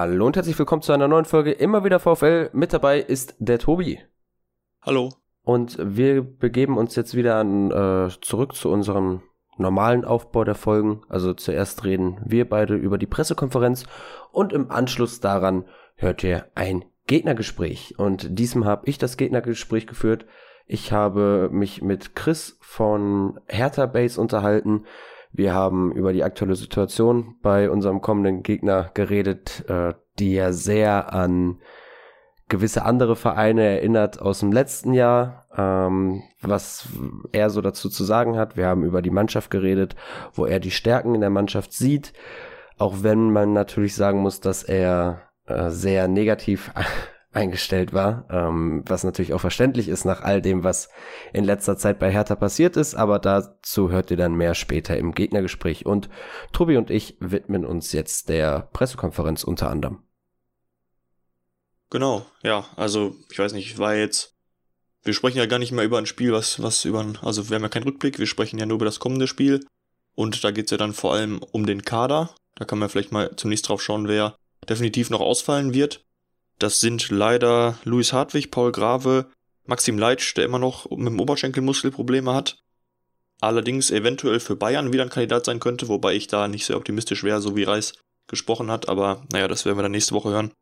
Hallo und herzlich willkommen zu einer neuen Folge Immer wieder VfL. Mit dabei ist der Tobi. Hallo. Und wir begeben uns jetzt wieder an, äh, zurück zu unserem normalen Aufbau der Folgen. Also zuerst reden wir beide über die Pressekonferenz und im Anschluss daran hört ihr ein Gegnergespräch. Und diesmal habe ich das Gegnergespräch geführt. Ich habe mich mit Chris von Hertha Base unterhalten. Wir haben über die aktuelle Situation bei unserem kommenden Gegner geredet, äh, die ja sehr an gewisse andere Vereine erinnert aus dem letzten Jahr, ähm, was er so dazu zu sagen hat. Wir haben über die Mannschaft geredet, wo er die Stärken in der Mannschaft sieht, auch wenn man natürlich sagen muss, dass er äh, sehr negativ eingestellt war, ähm, was natürlich auch verständlich ist nach all dem, was in letzter Zeit bei Hertha passiert ist, aber dazu hört ihr dann mehr später im Gegnergespräch. Und Tobi und ich widmen uns jetzt der Pressekonferenz unter anderem. Genau, ja, also ich weiß nicht, war jetzt, wir sprechen ja gar nicht mehr über ein Spiel, was, was über, ein, also wir haben ja keinen Rückblick, wir sprechen ja nur über das kommende Spiel. Und da geht's ja dann vor allem um den Kader, da kann man vielleicht mal zunächst drauf schauen, wer definitiv noch ausfallen wird das sind leider Luis Hartwig, Paul Grave, Maxim Leitsch, der immer noch mit dem Oberschenkelmuskel Probleme hat. Allerdings eventuell für Bayern wieder ein Kandidat sein könnte, wobei ich da nicht sehr optimistisch wäre, so wie Reis gesprochen hat, aber naja, das werden wir dann nächste Woche hören.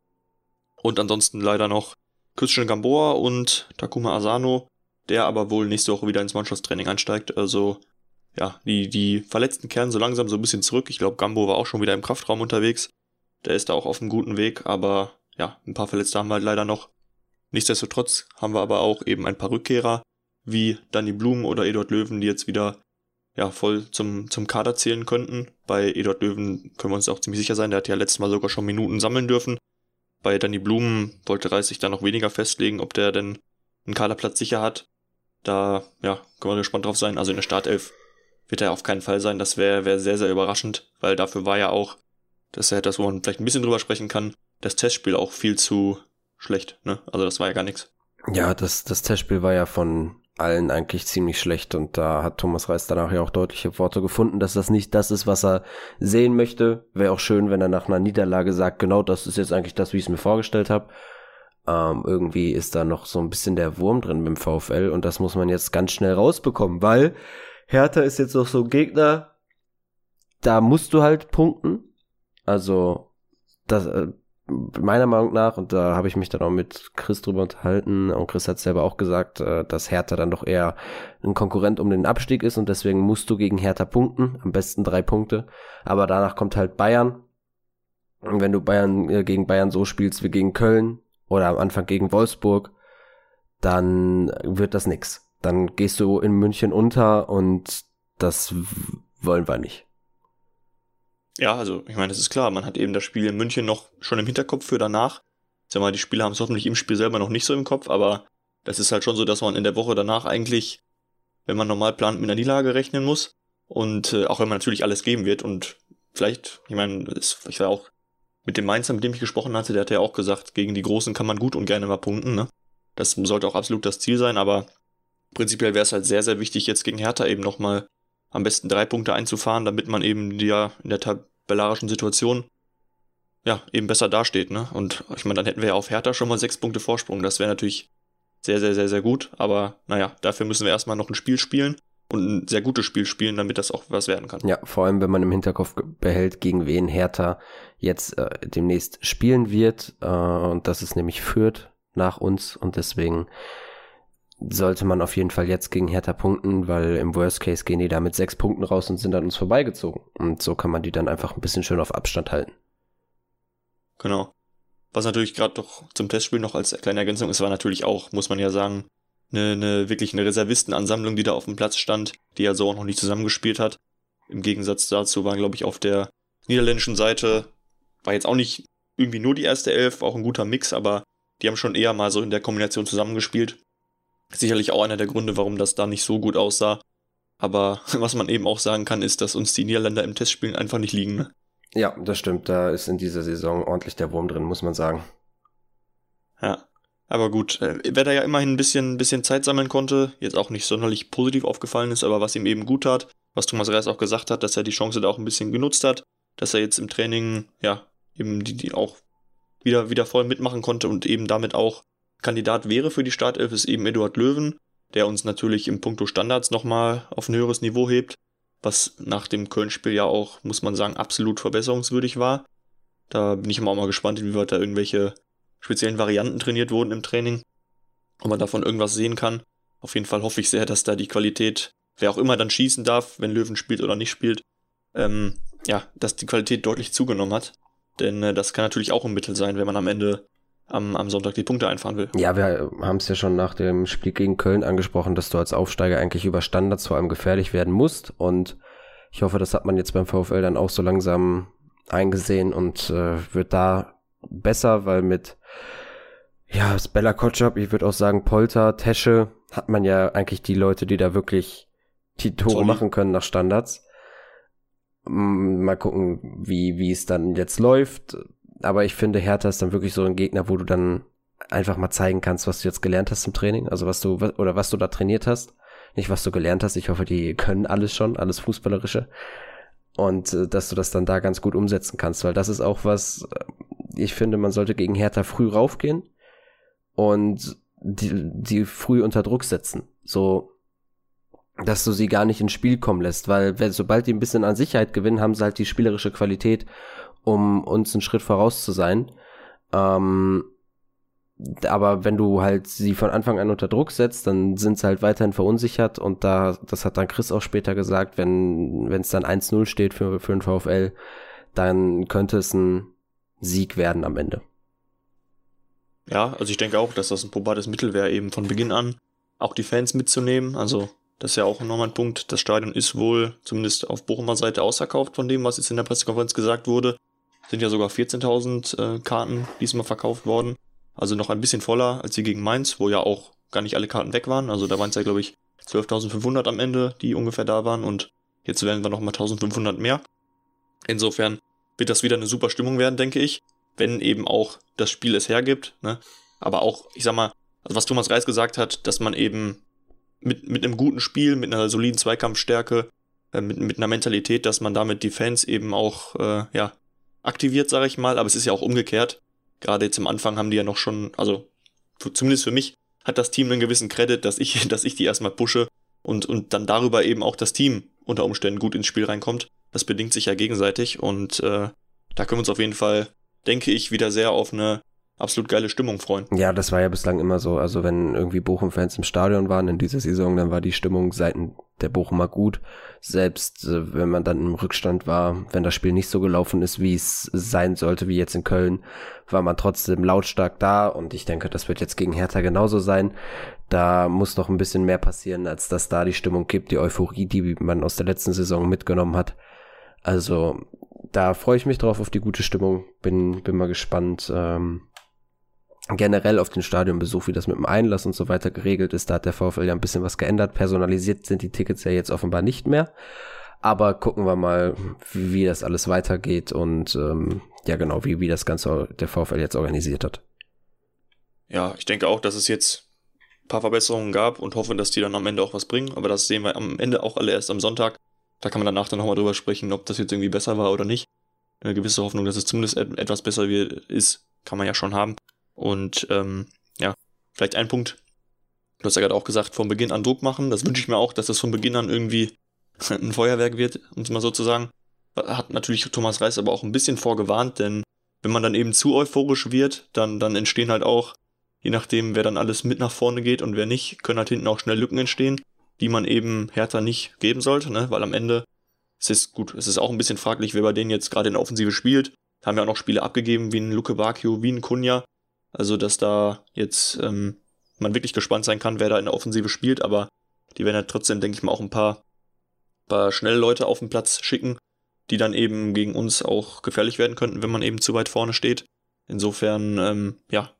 Und ansonsten leider noch Christian Gamboa und Takuma Asano, der aber wohl nächste Woche wieder ins Mannschaftstraining einsteigt. Also ja, die, die Verletzten kehren so langsam so ein bisschen zurück. Ich glaube, Gambo war auch schon wieder im Kraftraum unterwegs. Der ist da auch auf einem guten Weg, aber ja, ein paar Verletzte haben wir halt leider noch. Nichtsdestotrotz haben wir aber auch eben ein paar Rückkehrer, wie Danny Blum oder Eduard Löwen, die jetzt wieder ja, voll zum, zum Kader zählen könnten. Bei Eduard Löwen können wir uns auch ziemlich sicher sein, der hat ja letztes Mal sogar schon Minuten sammeln dürfen. Bei Danny Blum wollte Reis sich da noch weniger festlegen, ob der denn einen Kaderplatz sicher hat. Da, ja, können wir gespannt drauf sein. Also in der Startelf wird er auf keinen Fall sein. Das wäre wär sehr, sehr überraschend, weil dafür war ja auch, das ist ja das, wo man vielleicht ein bisschen drüber sprechen kann, das Testspiel auch viel zu schlecht, ne? Also das war ja gar nichts. Ja, das, das Testspiel war ja von allen eigentlich ziemlich schlecht und da hat Thomas Reis danach ja auch deutliche Worte gefunden, dass das nicht das ist, was er sehen möchte. Wäre auch schön, wenn er nach einer Niederlage sagt, genau das ist jetzt eigentlich das, wie ich es mir vorgestellt habe. Ähm, irgendwie ist da noch so ein bisschen der Wurm drin beim VfL und das muss man jetzt ganz schnell rausbekommen, weil Hertha ist jetzt auch so ein Gegner, da musst du halt punkten. Also das, äh, meiner Meinung nach, und da habe ich mich dann auch mit Chris drüber unterhalten, und Chris hat selber auch gesagt, äh, dass Hertha dann doch eher ein Konkurrent um den Abstieg ist und deswegen musst du gegen Hertha punkten, am besten drei Punkte. Aber danach kommt halt Bayern. Und wenn du Bayern äh, gegen Bayern so spielst wie gegen Köln oder am Anfang gegen Wolfsburg, dann wird das nix. Dann gehst du in München unter und das wollen wir nicht. Ja, also ich meine, das ist klar, man hat eben das Spiel in München noch schon im Hinterkopf für danach. Ich sag mal, die Spieler haben es hoffentlich im Spiel selber noch nicht so im Kopf, aber das ist halt schon so, dass man in der Woche danach eigentlich, wenn man normal plant, mit einer Niederlage rechnen muss. Und äh, auch wenn man natürlich alles geben wird und vielleicht, ich meine, ich war auch mit dem Mainzer, mit dem ich gesprochen hatte, der hat ja auch gesagt, gegen die Großen kann man gut und gerne mal punkten, ne? Das sollte auch absolut das Ziel sein, aber prinzipiell wäre es halt sehr, sehr wichtig, jetzt gegen Hertha eben nochmal am besten drei Punkte einzufahren, damit man eben ja in der tabellarischen Situation ja eben besser dasteht. Ne? Und ich meine, dann hätten wir ja auf Hertha schon mal sechs Punkte Vorsprung. Das wäre natürlich sehr, sehr, sehr, sehr gut. Aber naja, dafür müssen wir erstmal noch ein Spiel spielen und ein sehr gutes Spiel spielen, damit das auch was werden kann. Ja, vor allem, wenn man im Hinterkopf behält, gegen wen Hertha jetzt äh, demnächst spielen wird. Äh, und das ist nämlich Fürth nach uns. Und deswegen sollte man auf jeden Fall jetzt gegen Hertha punkten, weil im Worst Case gehen die da mit sechs Punkten raus und sind an uns vorbeigezogen. Und so kann man die dann einfach ein bisschen schön auf Abstand halten. Genau. Was natürlich gerade doch zum Testspiel noch als kleine Ergänzung ist, war natürlich auch, muss man ja sagen, eine, eine wirklich eine Reservistenansammlung, die da auf dem Platz stand, die ja so auch noch nicht zusammengespielt hat. Im Gegensatz dazu war, glaube ich, auf der niederländischen Seite, war jetzt auch nicht irgendwie nur die erste Elf, auch ein guter Mix, aber die haben schon eher mal so in der Kombination zusammengespielt. Sicherlich auch einer der Gründe, warum das da nicht so gut aussah. Aber was man eben auch sagen kann, ist, dass uns die Niederländer im Testspielen einfach nicht liegen. Ne? Ja, das stimmt. Da ist in dieser Saison ordentlich der Wurm drin, muss man sagen. Ja. Aber gut, äh, wer da ja immerhin ein bisschen, ein bisschen Zeit sammeln konnte, jetzt auch nicht sonderlich positiv aufgefallen ist, aber was ihm eben gut tat, was Thomas Reis auch gesagt hat, dass er die Chance da auch ein bisschen genutzt hat, dass er jetzt im Training, ja, eben die, die auch wieder, wieder voll mitmachen konnte und eben damit auch Kandidat wäre für die Startelf, ist eben Eduard Löwen, der uns natürlich im Punkto Standards nochmal auf ein höheres Niveau hebt, was nach dem Köln-Spiel ja auch, muss man sagen, absolut verbesserungswürdig war. Da bin ich immer auch mal gespannt, inwieweit da irgendwelche speziellen Varianten trainiert wurden im Training, ob man davon irgendwas sehen kann. Auf jeden Fall hoffe ich sehr, dass da die Qualität, wer auch immer dann schießen darf, wenn Löwen spielt oder nicht spielt, ähm, ja, dass die Qualität deutlich zugenommen hat. Denn äh, das kann natürlich auch ein Mittel sein, wenn man am Ende am, am Sonntag die Punkte einfahren will. Ja, wir haben es ja schon nach dem Spiel gegen Köln angesprochen, dass du als Aufsteiger eigentlich über Standards vor allem gefährlich werden musst. Und ich hoffe, das hat man jetzt beim VfL dann auch so langsam eingesehen und äh, wird da besser, weil mit ja, Bella Kotschap, ich würde auch sagen Polter, Tesche, hat man ja eigentlich die Leute, die da wirklich die Tore Sorry. machen können nach Standards. Mal gucken, wie, wie es dann jetzt läuft. Aber ich finde, Hertha ist dann wirklich so ein Gegner, wo du dann einfach mal zeigen kannst, was du jetzt gelernt hast im Training. Also was du, oder was du da trainiert hast. Nicht, was du gelernt hast. Ich hoffe, die können alles schon, alles Fußballerische. Und äh, dass du das dann da ganz gut umsetzen kannst, weil das ist auch was, äh, ich finde, man sollte gegen Hertha früh raufgehen und die, die früh unter Druck setzen. So, dass du sie gar nicht ins Spiel kommen lässt, weil sobald die ein bisschen an Sicherheit gewinnen, haben sie halt die spielerische Qualität, um uns einen Schritt voraus zu sein. Ähm, aber wenn du halt sie von Anfang an unter Druck setzt, dann sind sie halt weiterhin verunsichert und da, das hat dann Chris auch später gesagt, wenn es dann 1-0 steht für, für den VfL, dann könnte es ein Sieg werden am Ende. Ja, also ich denke auch, dass das ein probates Mittel wäre, eben von Beginn an auch die Fans mitzunehmen. Also das ist ja auch nochmal ein Punkt. Das Stadion ist wohl zumindest auf Bochumer Seite ausverkauft von dem, was jetzt in der Pressekonferenz gesagt wurde. Sind ja sogar 14.000 äh, Karten diesmal verkauft worden. Also noch ein bisschen voller als sie gegen Mainz, wo ja auch gar nicht alle Karten weg waren. Also da waren es ja, glaube ich, 12.500 am Ende, die ungefähr da waren. Und jetzt werden wir nochmal 1.500 mehr. Insofern wird das wieder eine super Stimmung werden, denke ich wenn eben auch das Spiel es hergibt. Ne? Aber auch, ich sag mal, also was Thomas Reis gesagt hat, dass man eben mit, mit einem guten Spiel, mit einer soliden Zweikampfstärke, äh, mit, mit einer Mentalität, dass man damit die Fans eben auch äh, ja, aktiviert, sage ich mal. Aber es ist ja auch umgekehrt. Gerade jetzt am Anfang haben die ja noch schon, also zumindest für mich, hat das Team einen gewissen Credit, dass ich, dass ich die erstmal pushe und, und dann darüber eben auch das Team unter Umständen gut ins Spiel reinkommt. Das bedingt sich ja gegenseitig und äh, da können wir uns auf jeden Fall denke ich, wieder sehr auf eine absolut geile Stimmung freuen. Ja, das war ja bislang immer so. Also wenn irgendwie Bochum-Fans im Stadion waren in dieser Saison, dann war die Stimmung seitens der Bochumer gut. Selbst äh, wenn man dann im Rückstand war, wenn das Spiel nicht so gelaufen ist, wie es sein sollte, wie jetzt in Köln, war man trotzdem lautstark da. Und ich denke, das wird jetzt gegen Hertha genauso sein. Da muss noch ein bisschen mehr passieren, als dass da die Stimmung gibt, die Euphorie, die man aus der letzten Saison mitgenommen hat. Also da freue ich mich drauf auf die gute Stimmung. Bin, bin mal gespannt. Ähm, generell auf den Stadionbesuch, wie das mit dem Einlass und so weiter geregelt ist. Da hat der VfL ja ein bisschen was geändert. Personalisiert sind die Tickets ja jetzt offenbar nicht mehr. Aber gucken wir mal, wie, wie das alles weitergeht und ähm, ja genau, wie, wie das Ganze der VfL jetzt organisiert hat. Ja, ich denke auch, dass es jetzt ein paar Verbesserungen gab und hoffe, dass die dann am Ende auch was bringen. Aber das sehen wir am Ende auch alle erst am Sonntag. Da kann man danach dann nochmal drüber sprechen, ob das jetzt irgendwie besser war oder nicht. Eine gewisse Hoffnung, dass es zumindest etwas besser ist, kann man ja schon haben. Und ähm, ja, vielleicht ein Punkt. Du hast ja gerade auch gesagt, von Beginn an Druck machen. Das wünsche ich mir auch, dass das von Beginn an irgendwie ein Feuerwerk wird, um es mal so zu sagen. Hat natürlich Thomas Reis aber auch ein bisschen vorgewarnt, denn wenn man dann eben zu euphorisch wird, dann, dann entstehen halt auch, je nachdem, wer dann alles mit nach vorne geht und wer nicht, können halt hinten auch schnell Lücken entstehen die man eben Hertha nicht geben sollte, ne? weil am Ende es ist gut, es ist auch ein bisschen fraglich, wer bei denen jetzt gerade in der Offensive spielt. Da haben ja auch noch Spiele abgegeben, wie ein Luke Bakio, wie ein Kunja. Also, dass da jetzt ähm, man wirklich gespannt sein kann, wer da in der Offensive spielt, aber die werden ja trotzdem, denke ich mal, auch ein paar, paar schnelle Leute auf den Platz schicken, die dann eben gegen uns auch gefährlich werden könnten, wenn man eben zu weit vorne steht. Insofern, ähm, ja,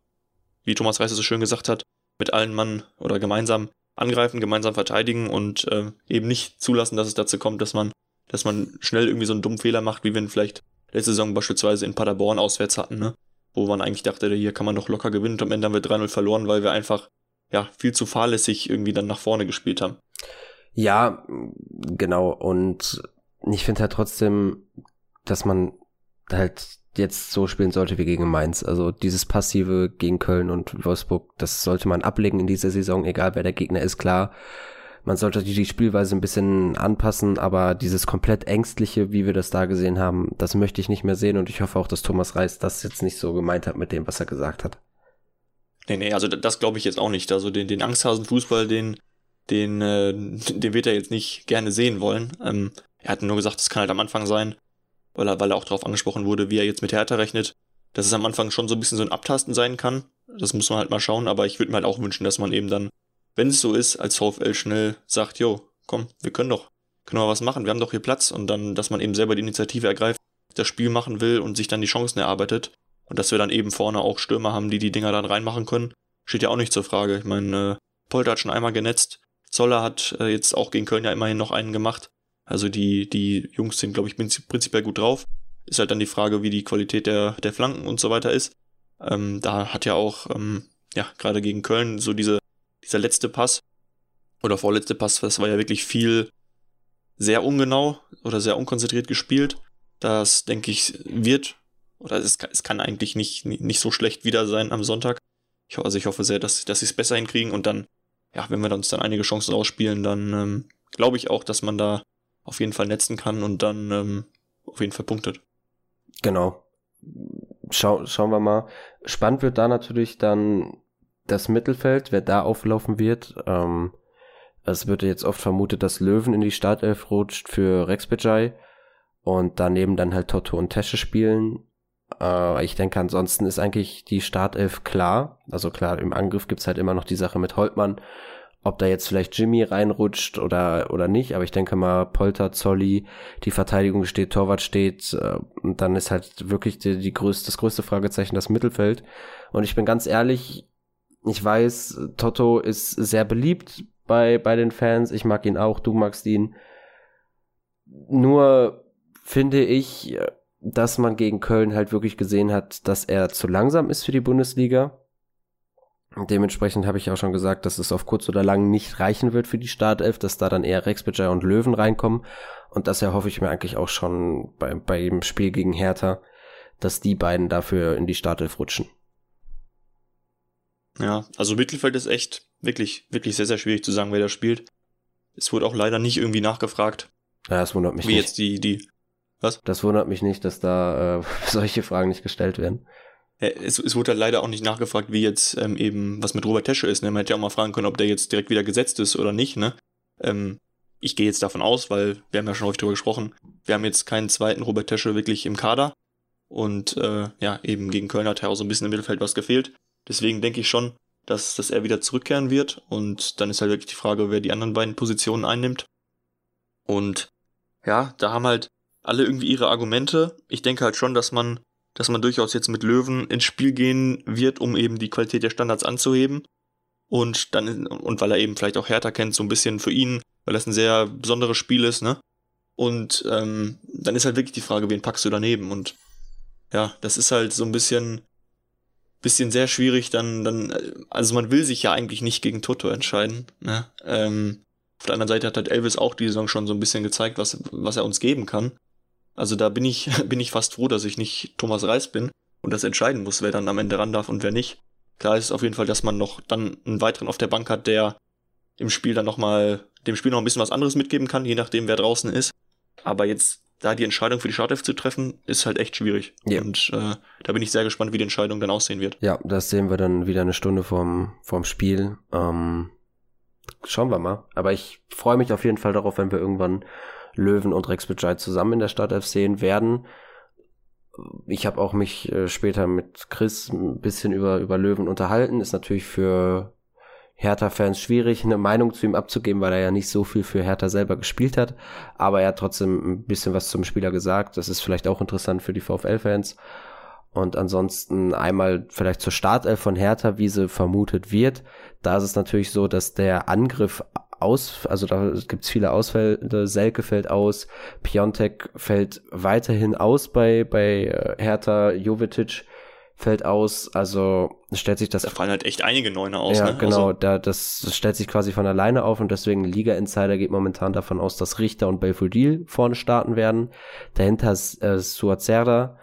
wie Thomas Reis so schön gesagt hat, mit allen Mann oder gemeinsam angreifen, gemeinsam verteidigen und äh, eben nicht zulassen, dass es dazu kommt, dass man, dass man schnell irgendwie so einen dummen Fehler macht, wie wir vielleicht letzte Saison beispielsweise in Paderborn auswärts hatten, ne? Wo man eigentlich dachte, hier kann man doch locker gewinnen und am Ende haben wir 3-0 verloren, weil wir einfach ja viel zu fahrlässig irgendwie dann nach vorne gespielt haben. Ja, genau. Und ich finde halt trotzdem, dass man halt jetzt so spielen sollte wie gegen Mainz. Also dieses Passive gegen Köln und Wolfsburg, das sollte man ablegen in dieser Saison, egal wer der Gegner ist, klar. Man sollte die Spielweise ein bisschen anpassen, aber dieses komplett ängstliche, wie wir das da gesehen haben, das möchte ich nicht mehr sehen und ich hoffe auch, dass Thomas Reis das jetzt nicht so gemeint hat mit dem, was er gesagt hat. Nee, nee, also das glaube ich jetzt auch nicht. Also den, den Angsthasen-Fußball, den, den, äh, den wird er jetzt nicht gerne sehen wollen. Ähm, er hat nur gesagt, es kann halt am Anfang sein, weil er, weil er auch darauf angesprochen wurde, wie er jetzt mit Hertha rechnet, dass es am Anfang schon so ein bisschen so ein Abtasten sein kann. Das muss man halt mal schauen, aber ich würde mir halt auch wünschen, dass man eben dann, wenn es so ist, als VfL schnell sagt, jo, komm, wir können doch, können wir was machen, wir haben doch hier Platz und dann, dass man eben selber die Initiative ergreift, das Spiel machen will und sich dann die Chancen erarbeitet und dass wir dann eben vorne auch Stürmer haben, die die Dinger dann reinmachen können, steht ja auch nicht zur Frage. Ich meine, äh, Polter hat schon einmal genetzt, Zoller hat äh, jetzt auch gegen Köln ja immerhin noch einen gemacht. Also die, die Jungs sind, glaube ich, prinzipiell gut drauf. Ist halt dann die Frage, wie die Qualität der, der Flanken und so weiter ist. Ähm, da hat ja auch, ähm, ja, gerade gegen Köln so diese, dieser letzte Pass oder vorletzte Pass, das war ja wirklich viel sehr ungenau oder sehr unkonzentriert gespielt. Das, denke ich, wird, oder es kann, es kann eigentlich nicht, nicht so schlecht wieder sein am Sonntag. Ich, also ich hoffe sehr, dass, dass sie es besser hinkriegen und dann ja, wenn wir uns dann einige Chancen rausspielen, dann ähm, glaube ich auch, dass man da auf jeden Fall netzen kann und dann ähm, auf jeden Fall punktet. Genau. Schau, schauen wir mal. Spannend wird da natürlich dann das Mittelfeld, wer da auflaufen wird. Ähm, es wird jetzt oft vermutet, dass Löwen in die Startelf rutscht für Rex Bejai und daneben dann halt Toto und Tesche spielen. Äh, ich denke, ansonsten ist eigentlich die Startelf klar. Also klar, im Angriff gibt's halt immer noch die Sache mit Holtmann. Ob da jetzt vielleicht Jimmy reinrutscht oder, oder nicht, aber ich denke mal, Polter, Zolli, die Verteidigung steht, Torwart steht, äh, und dann ist halt wirklich die, die größte, das größte Fragezeichen das Mittelfeld. Und ich bin ganz ehrlich, ich weiß, Toto ist sehr beliebt bei, bei den Fans. Ich mag ihn auch, du magst ihn. Nur finde ich, dass man gegen Köln halt wirklich gesehen hat, dass er zu langsam ist für die Bundesliga. Dementsprechend habe ich auch schon gesagt, dass es auf kurz oder lang nicht reichen wird für die Startelf, dass da dann eher Rex Bitcher und Löwen reinkommen. Und das erhoffe ich mir eigentlich auch schon bei, beim Spiel gegen Hertha, dass die beiden dafür in die Startelf rutschen. Ja, also Mittelfeld ist echt wirklich, wirklich sehr, sehr schwierig zu sagen, wer da spielt. Es wurde auch leider nicht irgendwie nachgefragt. Ja, das wundert mich wie nicht. Wie jetzt die, die, was? Das wundert mich nicht, dass da äh, solche Fragen nicht gestellt werden. Ja, es, es wurde halt leider auch nicht nachgefragt, wie jetzt ähm, eben was mit Robert Tesche ist. Ne? Man hätte ja auch mal fragen können, ob der jetzt direkt wieder gesetzt ist oder nicht. Ne? Ähm, ich gehe jetzt davon aus, weil wir haben ja schon häufig darüber gesprochen, wir haben jetzt keinen zweiten Robert Tesche wirklich im Kader. Und äh, ja, eben gegen Köln hat ja auch so ein bisschen im Mittelfeld was gefehlt. Deswegen denke ich schon, dass, dass er wieder zurückkehren wird. Und dann ist halt wirklich die Frage, wer die anderen beiden Positionen einnimmt. Und ja, da haben halt alle irgendwie ihre Argumente. Ich denke halt schon, dass man, dass man durchaus jetzt mit Löwen ins Spiel gehen wird, um eben die Qualität der Standards anzuheben. Und dann, und weil er eben vielleicht auch Hertha kennt, so ein bisschen für ihn, weil das ein sehr besonderes Spiel ist, ne? Und ähm, dann ist halt wirklich die Frage, wen packst du daneben? Und ja, das ist halt so ein bisschen, bisschen sehr schwierig, dann, dann, also man will sich ja eigentlich nicht gegen Toto entscheiden, ne? Ähm, auf der anderen Seite hat halt Elvis auch die Saison schon so ein bisschen gezeigt, was, was er uns geben kann. Also da bin ich, bin ich fast froh, dass ich nicht Thomas Reis bin und das entscheiden muss, wer dann am Ende ran darf und wer nicht. Klar ist auf jeden Fall, dass man noch dann einen weiteren auf der Bank hat, der im Spiel dann nochmal, dem Spiel noch ein bisschen was anderes mitgeben kann, je nachdem, wer draußen ist. Aber jetzt da die Entscheidung für die Startelf zu treffen, ist halt echt schwierig. Ja. Und äh, da bin ich sehr gespannt, wie die Entscheidung dann aussehen wird. Ja, das sehen wir dann wieder eine Stunde vorm, vorm Spiel. Ähm, schauen wir mal. Aber ich freue mich auf jeden Fall darauf, wenn wir irgendwann Löwen und Rex Bescheid zusammen in der Startelf sehen werden. Ich habe auch mich äh, später mit Chris ein bisschen über, über Löwen unterhalten. Ist natürlich für Hertha-Fans schwierig, eine Meinung zu ihm abzugeben, weil er ja nicht so viel für Hertha selber gespielt hat. Aber er hat trotzdem ein bisschen was zum Spieler gesagt. Das ist vielleicht auch interessant für die VfL-Fans. Und ansonsten einmal vielleicht zur Startelf von Hertha, wie sie vermutet wird. Da ist es natürlich so, dass der Angriff aus, also da gibt es viele Ausfälle, Selke fällt aus, Piontek fällt weiterhin aus bei, bei äh, Hertha, Jovetic fällt aus, also stellt sich das. Da fallen halt echt einige Neune aus, ja, ne? genau, also. da, das stellt sich quasi von alleine auf und deswegen Liga Insider geht momentan davon aus, dass Richter und Belfodil vorne starten werden. Dahinter ist äh, Suazerda,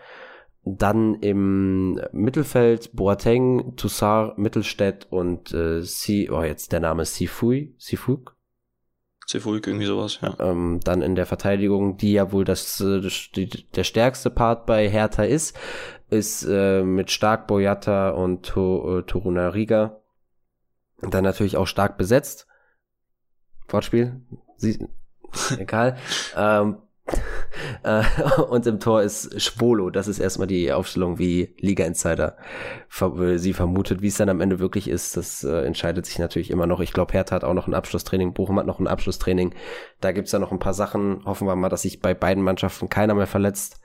Dann im Mittelfeld Boateng, Toussaint, Mittelstädt und äh, Si, oh jetzt der Name Sifui, Sifuk. Sifuk, irgendwie sowas, ja. Ähm, dann in der Verteidigung, die ja wohl das, äh, das die, der stärkste Part bei Hertha ist, ist äh, mit Stark Boyata und to, äh, Toruna Riga. Und dann natürlich auch stark besetzt. Wortspiel? Sie, egal. ähm, äh, und im Tor ist Schwolo. Das ist erstmal die Aufstellung, wie Liga Insider äh, sie vermutet. Wie es dann am Ende wirklich ist, das äh, entscheidet sich natürlich immer noch. Ich glaube, Hertha hat auch noch ein Abschlusstraining, Bochum hat noch ein Abschlusstraining. Da gibt's ja noch ein paar Sachen. Hoffen wir mal, dass sich bei beiden Mannschaften keiner mehr verletzt.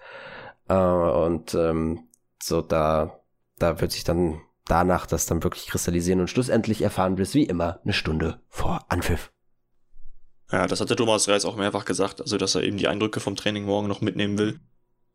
Äh, und ähm, so, da, da wird sich dann danach das dann wirklich kristallisieren und schlussendlich erfahren wir es wie immer eine Stunde vor Anpfiff. Ja, das hat der Thomas Reis auch mehrfach gesagt, also dass er eben die Eindrücke vom Training morgen noch mitnehmen will.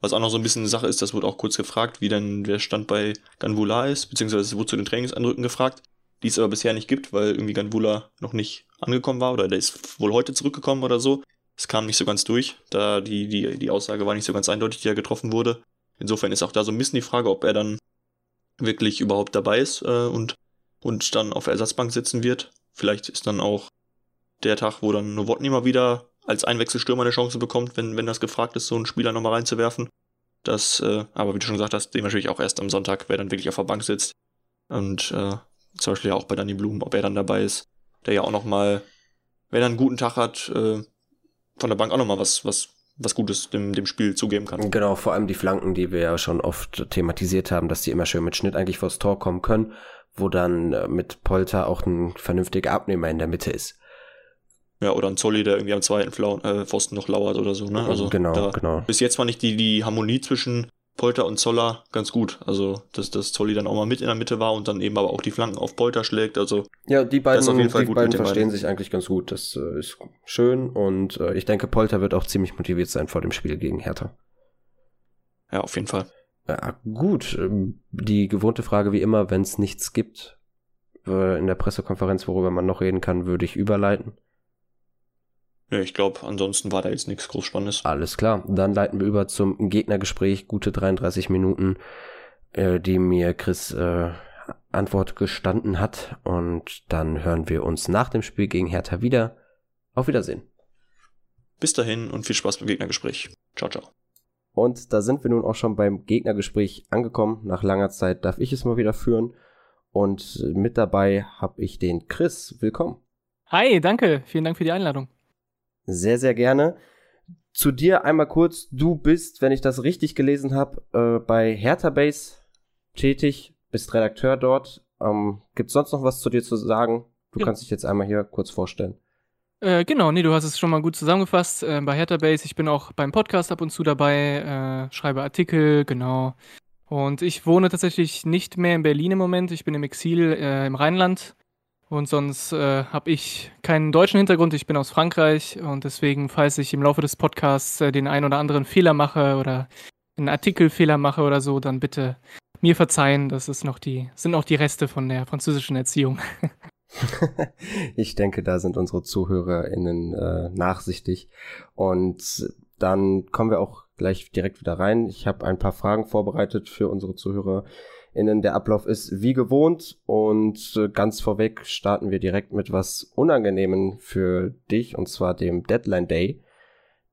Was auch noch so ein bisschen eine Sache ist, das wurde auch kurz gefragt, wie denn der Stand bei Ganvula ist, beziehungsweise es wurde zu den Trainingseindrücken gefragt, die es aber bisher nicht gibt, weil irgendwie Ganvula noch nicht angekommen war oder der ist wohl heute zurückgekommen oder so. Es kam nicht so ganz durch, da die, die, die Aussage war nicht so ganz eindeutig, die ja getroffen wurde. Insofern ist auch da so ein bisschen die Frage, ob er dann wirklich überhaupt dabei ist äh, und, und dann auf der Ersatzbank sitzen wird. Vielleicht ist dann auch der Tag, wo dann Nowotny mal wieder als Einwechselstürmer eine Chance bekommt, wenn, wenn das gefragt ist, so einen Spieler nochmal reinzuwerfen. Das, äh, aber wie du schon gesagt hast, dem natürlich auch erst am Sonntag, wer dann wirklich auf der Bank sitzt. Und äh, zum Beispiel ja auch bei Danny Blum, ob er dann dabei ist, der ja auch nochmal, wenn er einen guten Tag hat, äh, von der Bank auch nochmal was, was, was Gutes dem, dem Spiel zugeben kann. Genau, vor allem die Flanken, die wir ja schon oft thematisiert haben, dass die immer schön mit Schnitt eigentlich vors Tor kommen können, wo dann äh, mit Polter auch ein vernünftiger Abnehmer in der Mitte ist. Ja, oder ein Zolli, der irgendwie am zweiten äh, Pfosten noch lauert oder so, ne? Also genau, genau. Bis jetzt war nicht die, die Harmonie zwischen Polter und Zoller ganz gut. Also, dass, dass Zolli dann auch mal mit in der Mitte war und dann eben aber auch die Flanken auf Polter schlägt. Also, ja, die beiden, auf jeden Fall die beiden verstehen beiden. sich eigentlich ganz gut. Das äh, ist schön und äh, ich denke, Polter wird auch ziemlich motiviert sein vor dem Spiel gegen Hertha. Ja, auf jeden Fall. Ja, gut. Ähm, die gewohnte Frage wie immer, wenn es nichts gibt äh, in der Pressekonferenz, worüber man noch reden kann, würde ich überleiten. Ja, ich glaube, ansonsten war da jetzt nichts groß Spannendes. Alles klar. Dann leiten wir über zum Gegnergespräch. Gute 33 Minuten, äh, die mir Chris äh, Antwort gestanden hat. Und dann hören wir uns nach dem Spiel gegen Hertha wieder. Auf Wiedersehen. Bis dahin und viel Spaß beim Gegnergespräch. Ciao, ciao. Und da sind wir nun auch schon beim Gegnergespräch angekommen. Nach langer Zeit darf ich es mal wieder führen. Und mit dabei habe ich den Chris. Willkommen. Hi, danke. Vielen Dank für die Einladung. Sehr, sehr gerne. Zu dir einmal kurz. Du bist, wenn ich das richtig gelesen habe, äh, bei Hertha Base tätig, bist Redakteur dort. Ähm, Gibt es sonst noch was zu dir zu sagen? Du ja. kannst dich jetzt einmal hier kurz vorstellen. Äh, genau, nee, du hast es schon mal gut zusammengefasst. Äh, bei Hertha Base, ich bin auch beim Podcast ab und zu dabei, äh, schreibe Artikel, genau. Und ich wohne tatsächlich nicht mehr in Berlin im Moment. Ich bin im Exil äh, im Rheinland und sonst äh, habe ich keinen deutschen Hintergrund, ich bin aus Frankreich und deswegen, falls ich im Laufe des Podcasts äh, den einen oder anderen Fehler mache oder einen Artikelfehler mache oder so, dann bitte mir verzeihen. Das ist noch die, sind auch die Reste von der französischen Erziehung. ich denke, da sind unsere ZuhörerInnen äh, nachsichtig. Und dann kommen wir auch gleich direkt wieder rein. Ich habe ein paar Fragen vorbereitet für unsere Zuhörer innen. Der Ablauf ist wie gewohnt und äh, ganz vorweg starten wir direkt mit was Unangenehmen für dich und zwar dem Deadline Day.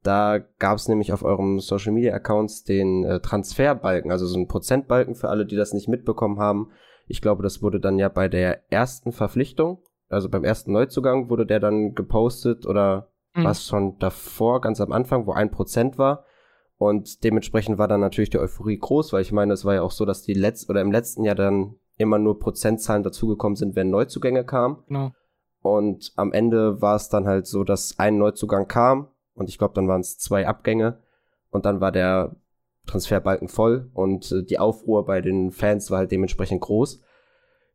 Da gab es nämlich auf eurem Social Media Accounts den äh, Transferbalken, also so einen Prozentbalken für alle, die das nicht mitbekommen haben. Ich glaube, das wurde dann ja bei der ersten Verpflichtung, also beim ersten Neuzugang wurde der dann gepostet oder mhm. was schon davor, ganz am Anfang, wo ein Prozent war. Und dementsprechend war dann natürlich die Euphorie groß, weil ich meine, es war ja auch so, dass die letzt oder im letzten Jahr dann immer nur Prozentzahlen dazugekommen sind, wenn Neuzugänge kamen. Genau. Und am Ende war es dann halt so, dass ein Neuzugang kam und ich glaube, dann waren es zwei Abgänge und dann war der Transferbalken voll und äh, die Aufruhr bei den Fans war halt dementsprechend groß.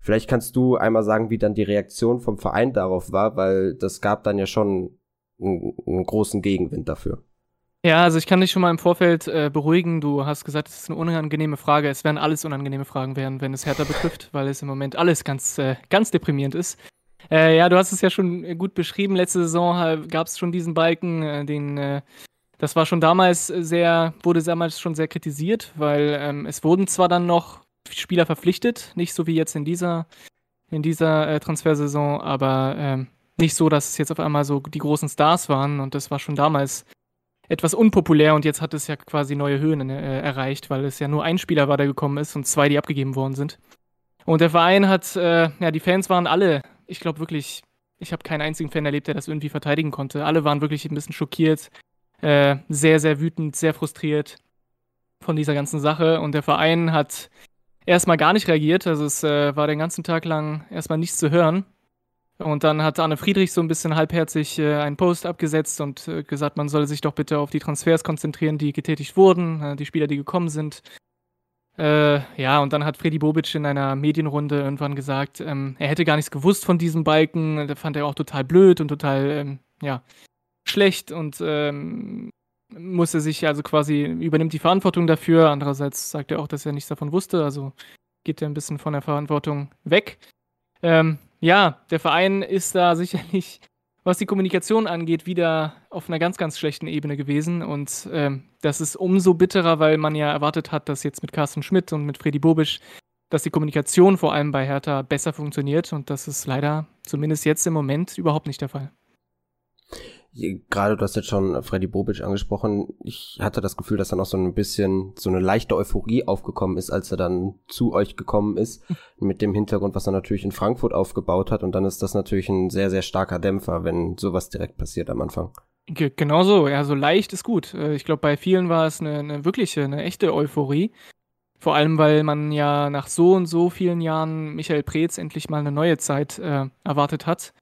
Vielleicht kannst du einmal sagen, wie dann die Reaktion vom Verein darauf war, weil das gab dann ja schon einen, einen großen Gegenwind dafür. Ja, also ich kann dich schon mal im Vorfeld äh, beruhigen. Du hast gesagt, es ist eine unangenehme Frage. Es werden alles unangenehme Fragen werden, wenn es Hertha betrifft, weil es im Moment alles ganz, äh, ganz deprimierend ist. Äh, ja, du hast es ja schon gut beschrieben. Letzte Saison gab es schon diesen Balken, äh, den äh, Das war schon damals sehr, wurde damals schon sehr kritisiert, weil ähm, es wurden zwar dann noch Spieler verpflichtet, nicht so wie jetzt in dieser, in dieser äh, Transfersaison, aber ähm, nicht so, dass es jetzt auf einmal so die großen Stars waren und das war schon damals etwas unpopulär und jetzt hat es ja quasi neue Höhen äh, erreicht, weil es ja nur ein Spieler war, der gekommen ist und zwei, die abgegeben worden sind. Und der Verein hat, äh, ja, die Fans waren alle, ich glaube wirklich, ich habe keinen einzigen Fan erlebt, der das irgendwie verteidigen konnte. Alle waren wirklich ein bisschen schockiert, äh, sehr, sehr wütend, sehr frustriert von dieser ganzen Sache. Und der Verein hat erstmal gar nicht reagiert. Also es äh, war den ganzen Tag lang erstmal nichts zu hören. Und dann hat Arne Friedrich so ein bisschen halbherzig äh, einen Post abgesetzt und äh, gesagt, man solle sich doch bitte auf die Transfers konzentrieren, die getätigt wurden, äh, die Spieler, die gekommen sind. Äh, ja, und dann hat Freddy Bobic in einer Medienrunde irgendwann gesagt, ähm, er hätte gar nichts gewusst von diesem Balken. Das fand er auch total blöd und total, ähm, ja, schlecht und ähm, musste sich also quasi, übernimmt die Verantwortung dafür. Andererseits sagt er auch, dass er nichts davon wusste, also geht er ein bisschen von der Verantwortung weg. Ähm, ja, der Verein ist da sicherlich, was die Kommunikation angeht, wieder auf einer ganz, ganz schlechten Ebene gewesen. Und ähm, das ist umso bitterer, weil man ja erwartet hat, dass jetzt mit Carsten Schmidt und mit Freddy Bobisch, dass die Kommunikation vor allem bei Hertha besser funktioniert. Und das ist leider zumindest jetzt im Moment überhaupt nicht der Fall gerade du hast jetzt schon Freddy Bobic angesprochen. Ich hatte das Gefühl, dass dann auch so ein bisschen so eine leichte Euphorie aufgekommen ist, als er dann zu euch gekommen ist, mit dem Hintergrund, was er natürlich in Frankfurt aufgebaut hat. Und dann ist das natürlich ein sehr, sehr starker Dämpfer, wenn sowas direkt passiert am Anfang. Genau so, ja, so leicht ist gut. Äh, ich glaube, bei vielen war es eine, eine wirkliche, eine echte Euphorie. Vor allem, weil man ja nach so und so vielen Jahren Michael Preetz endlich mal eine neue Zeit äh, erwartet hat.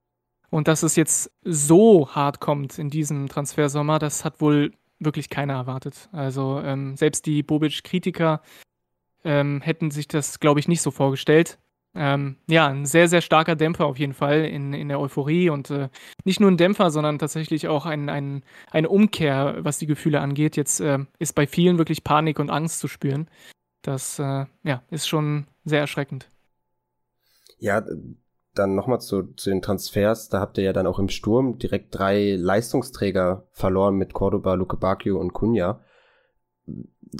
Und dass es jetzt so hart kommt in diesem Transfersommer, das hat wohl wirklich keiner erwartet. Also ähm, selbst die Bobic-Kritiker ähm, hätten sich das, glaube ich, nicht so vorgestellt. Ähm, ja, ein sehr, sehr starker Dämpfer auf jeden Fall in, in der Euphorie und äh, nicht nur ein Dämpfer, sondern tatsächlich auch ein, ein, eine Umkehr, was die Gefühle angeht. Jetzt äh, ist bei vielen wirklich Panik und Angst zu spüren. Das äh, ja, ist schon sehr erschreckend. Ja, dann nochmal zu, zu den Transfers. Da habt ihr ja dann auch im Sturm direkt drei Leistungsträger verloren mit Cordoba, Luke Bacchio und Cunha.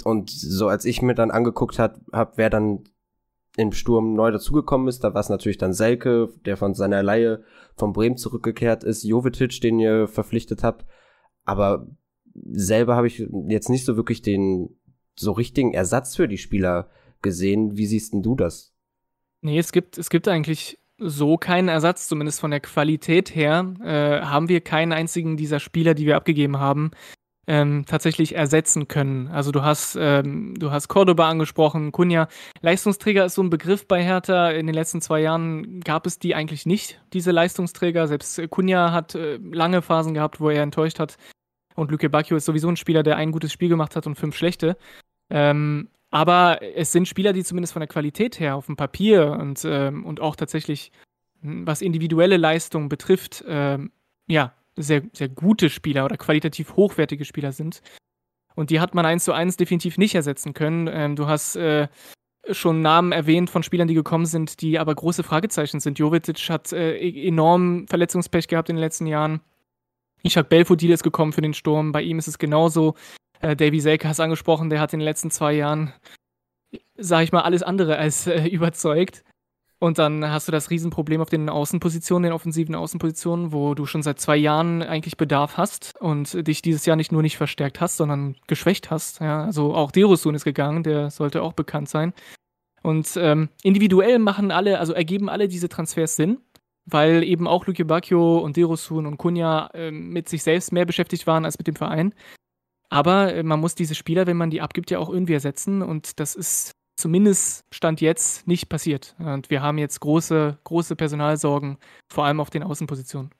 Und so als ich mir dann angeguckt habe, hab, wer dann im Sturm neu dazugekommen ist, da war es natürlich dann Selke, der von seiner Laie von Bremen zurückgekehrt ist, Jovetic, den ihr verpflichtet habt. Aber selber habe ich jetzt nicht so wirklich den so richtigen Ersatz für die Spieler gesehen. Wie siehst denn du das? Nee, es gibt, es gibt eigentlich so keinen Ersatz, zumindest von der Qualität her, äh, haben wir keinen einzigen dieser Spieler, die wir abgegeben haben, ähm, tatsächlich ersetzen können. Also du hast, ähm, du hast Cordoba angesprochen, Kunja. Leistungsträger ist so ein Begriff bei Hertha. In den letzten zwei Jahren gab es die eigentlich nicht, diese Leistungsträger. Selbst Kunja hat äh, lange Phasen gehabt, wo er enttäuscht hat. Und Luke Bacchio ist sowieso ein Spieler, der ein gutes Spiel gemacht hat und fünf schlechte. Ähm, aber es sind Spieler, die zumindest von der Qualität her auf dem Papier und, ähm, und auch tatsächlich, hm, was individuelle Leistung betrifft, ähm, ja, sehr, sehr gute Spieler oder qualitativ hochwertige Spieler sind. Und die hat man eins zu eins definitiv nicht ersetzen können. Ähm, du hast äh, schon Namen erwähnt von Spielern, die gekommen sind, die aber große Fragezeichen sind. Jovetic hat äh, e-, enorm Verletzungspech gehabt in den letzten Jahren. Ishak Belfodil ist gekommen für den Sturm. Bei ihm ist es genauso. Äh, Davy Selke hast angesprochen, der hat in den letzten zwei Jahren, sag ich mal, alles andere als äh, überzeugt. Und dann hast du das Riesenproblem auf den Außenpositionen, den offensiven Außenpositionen, wo du schon seit zwei Jahren eigentlich Bedarf hast und dich dieses Jahr nicht nur nicht verstärkt hast, sondern geschwächt hast. Ja, also auch Derosun ist gegangen, der sollte auch bekannt sein. Und ähm, individuell machen alle, also ergeben alle diese Transfers Sinn, weil eben auch Luke Bacchio und Derosun und Kunja äh, mit sich selbst mehr beschäftigt waren als mit dem Verein. Aber äh, man muss diese Spieler, wenn man die abgibt, ja auch irgendwie ersetzen. Und das ist zumindest Stand jetzt nicht passiert. Und wir haben jetzt große, große Personalsorgen, vor allem auf den Außenpositionen.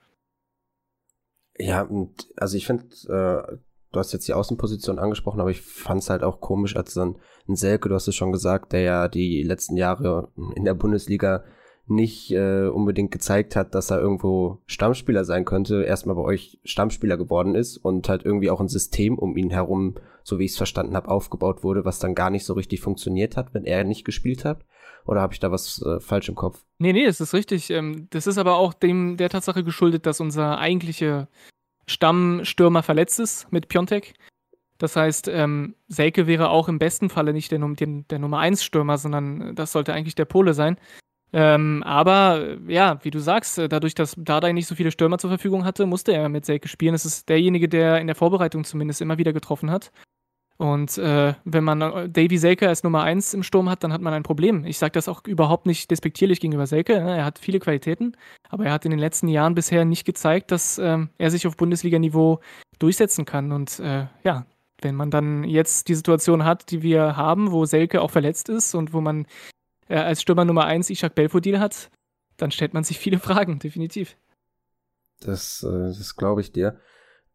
Ja, und also ich finde, äh, du hast jetzt die Außenposition angesprochen, aber ich fand es halt auch komisch, als dann ein Selke, du hast es schon gesagt, der ja die letzten Jahre in der Bundesliga nicht äh, unbedingt gezeigt hat, dass er irgendwo Stammspieler sein könnte, erstmal bei euch Stammspieler geworden ist und halt irgendwie auch ein System um ihn herum, so wie ich es verstanden habe, aufgebaut wurde, was dann gar nicht so richtig funktioniert hat, wenn er nicht gespielt hat? Oder habe ich da was äh, falsch im Kopf? Nee, nee, das ist richtig. Ähm, das ist aber auch dem der Tatsache geschuldet, dass unser eigentliche Stammstürmer verletzt ist mit Piontek. Das heißt, ähm, Selke wäre auch im besten Falle nicht der, der, Nummer 1 Stürmer, sondern das sollte eigentlich der Pole sein. Ähm, aber ja, wie du sagst, äh, dadurch, dass Dardai nicht so viele Stürmer zur Verfügung hatte, musste er mit Selke spielen. Es ist derjenige, der in der Vorbereitung zumindest immer wieder getroffen hat. Und äh, wenn man äh, Davy Selke als Nummer 1 im Sturm hat, dann hat man ein Problem. Ich sage das auch überhaupt nicht despektierlich gegenüber Selke. Ne? Er hat viele Qualitäten, aber er hat in den letzten Jahren bisher nicht gezeigt, dass ähm, er sich auf Bundesliga-Niveau durchsetzen kann. Und äh, ja, wenn man dann jetzt die Situation hat, die wir haben, wo Selke auch verletzt ist und wo man äh, als Stürmer Nummer 1 Ishak Belfodil hat, dann stellt man sich viele Fragen, definitiv. Das, äh, das glaube ich dir.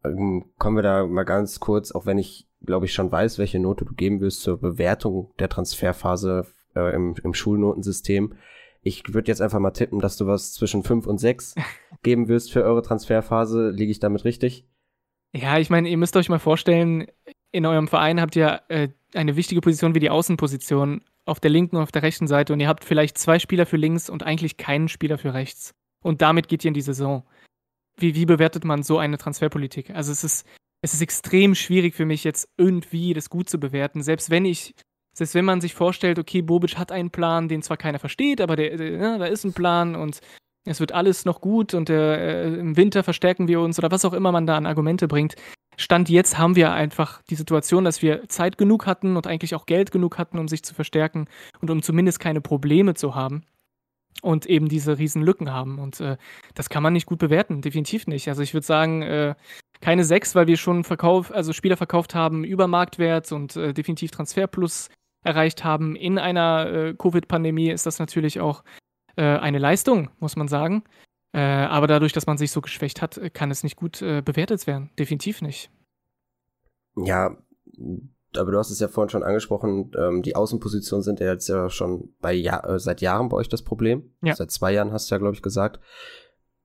Ähm, kommen wir da mal ganz kurz, auch wenn ich glaube ich, schon weiß, welche Note du geben wirst zur Bewertung der Transferphase äh, im, im Schulnotensystem. Ich würde jetzt einfach mal tippen, dass du was zwischen 5 und 6 geben wirst für eure Transferphase. Liege ich damit richtig? Ja, ich meine, ihr müsst euch mal vorstellen, in eurem Verein habt ihr äh, eine wichtige Position wie die Außenposition auf der linken und auf der rechten Seite und ihr habt vielleicht zwei Spieler für links und eigentlich keinen Spieler für rechts. Und damit geht ihr in die Saison. Wie, wie bewertet man so eine Transferpolitik? Also es ist es ist extrem schwierig für mich jetzt irgendwie das gut zu bewerten. Selbst wenn ich, selbst wenn man sich vorstellt, okay, Bobic hat einen Plan, den zwar keiner versteht, aber der, der ja, da ist ein Plan und es wird alles noch gut und äh, im Winter verstärken wir uns oder was auch immer man da an Argumente bringt. Stand jetzt haben wir einfach die Situation, dass wir Zeit genug hatten und eigentlich auch Geld genug hatten, um sich zu verstärken und um zumindest keine Probleme zu haben und eben diese riesen Lücken haben. Und äh, das kann man nicht gut bewerten, definitiv nicht. Also ich würde sagen, äh, keine sechs, weil wir schon Verkauf, also Spieler verkauft haben über Marktwert und äh, definitiv Transferplus erreicht haben. In einer äh, Covid-Pandemie ist das natürlich auch äh, eine Leistung, muss man sagen. Äh, aber dadurch, dass man sich so geschwächt hat, kann es nicht gut bewertet werden. Definitiv nicht. Ja, aber du hast es ja vorhin schon angesprochen, ähm, die Außenpositionen sind ja jetzt ja schon bei ja äh, seit Jahren bei euch das Problem. Ja. Seit zwei Jahren hast du ja, glaube ich, gesagt.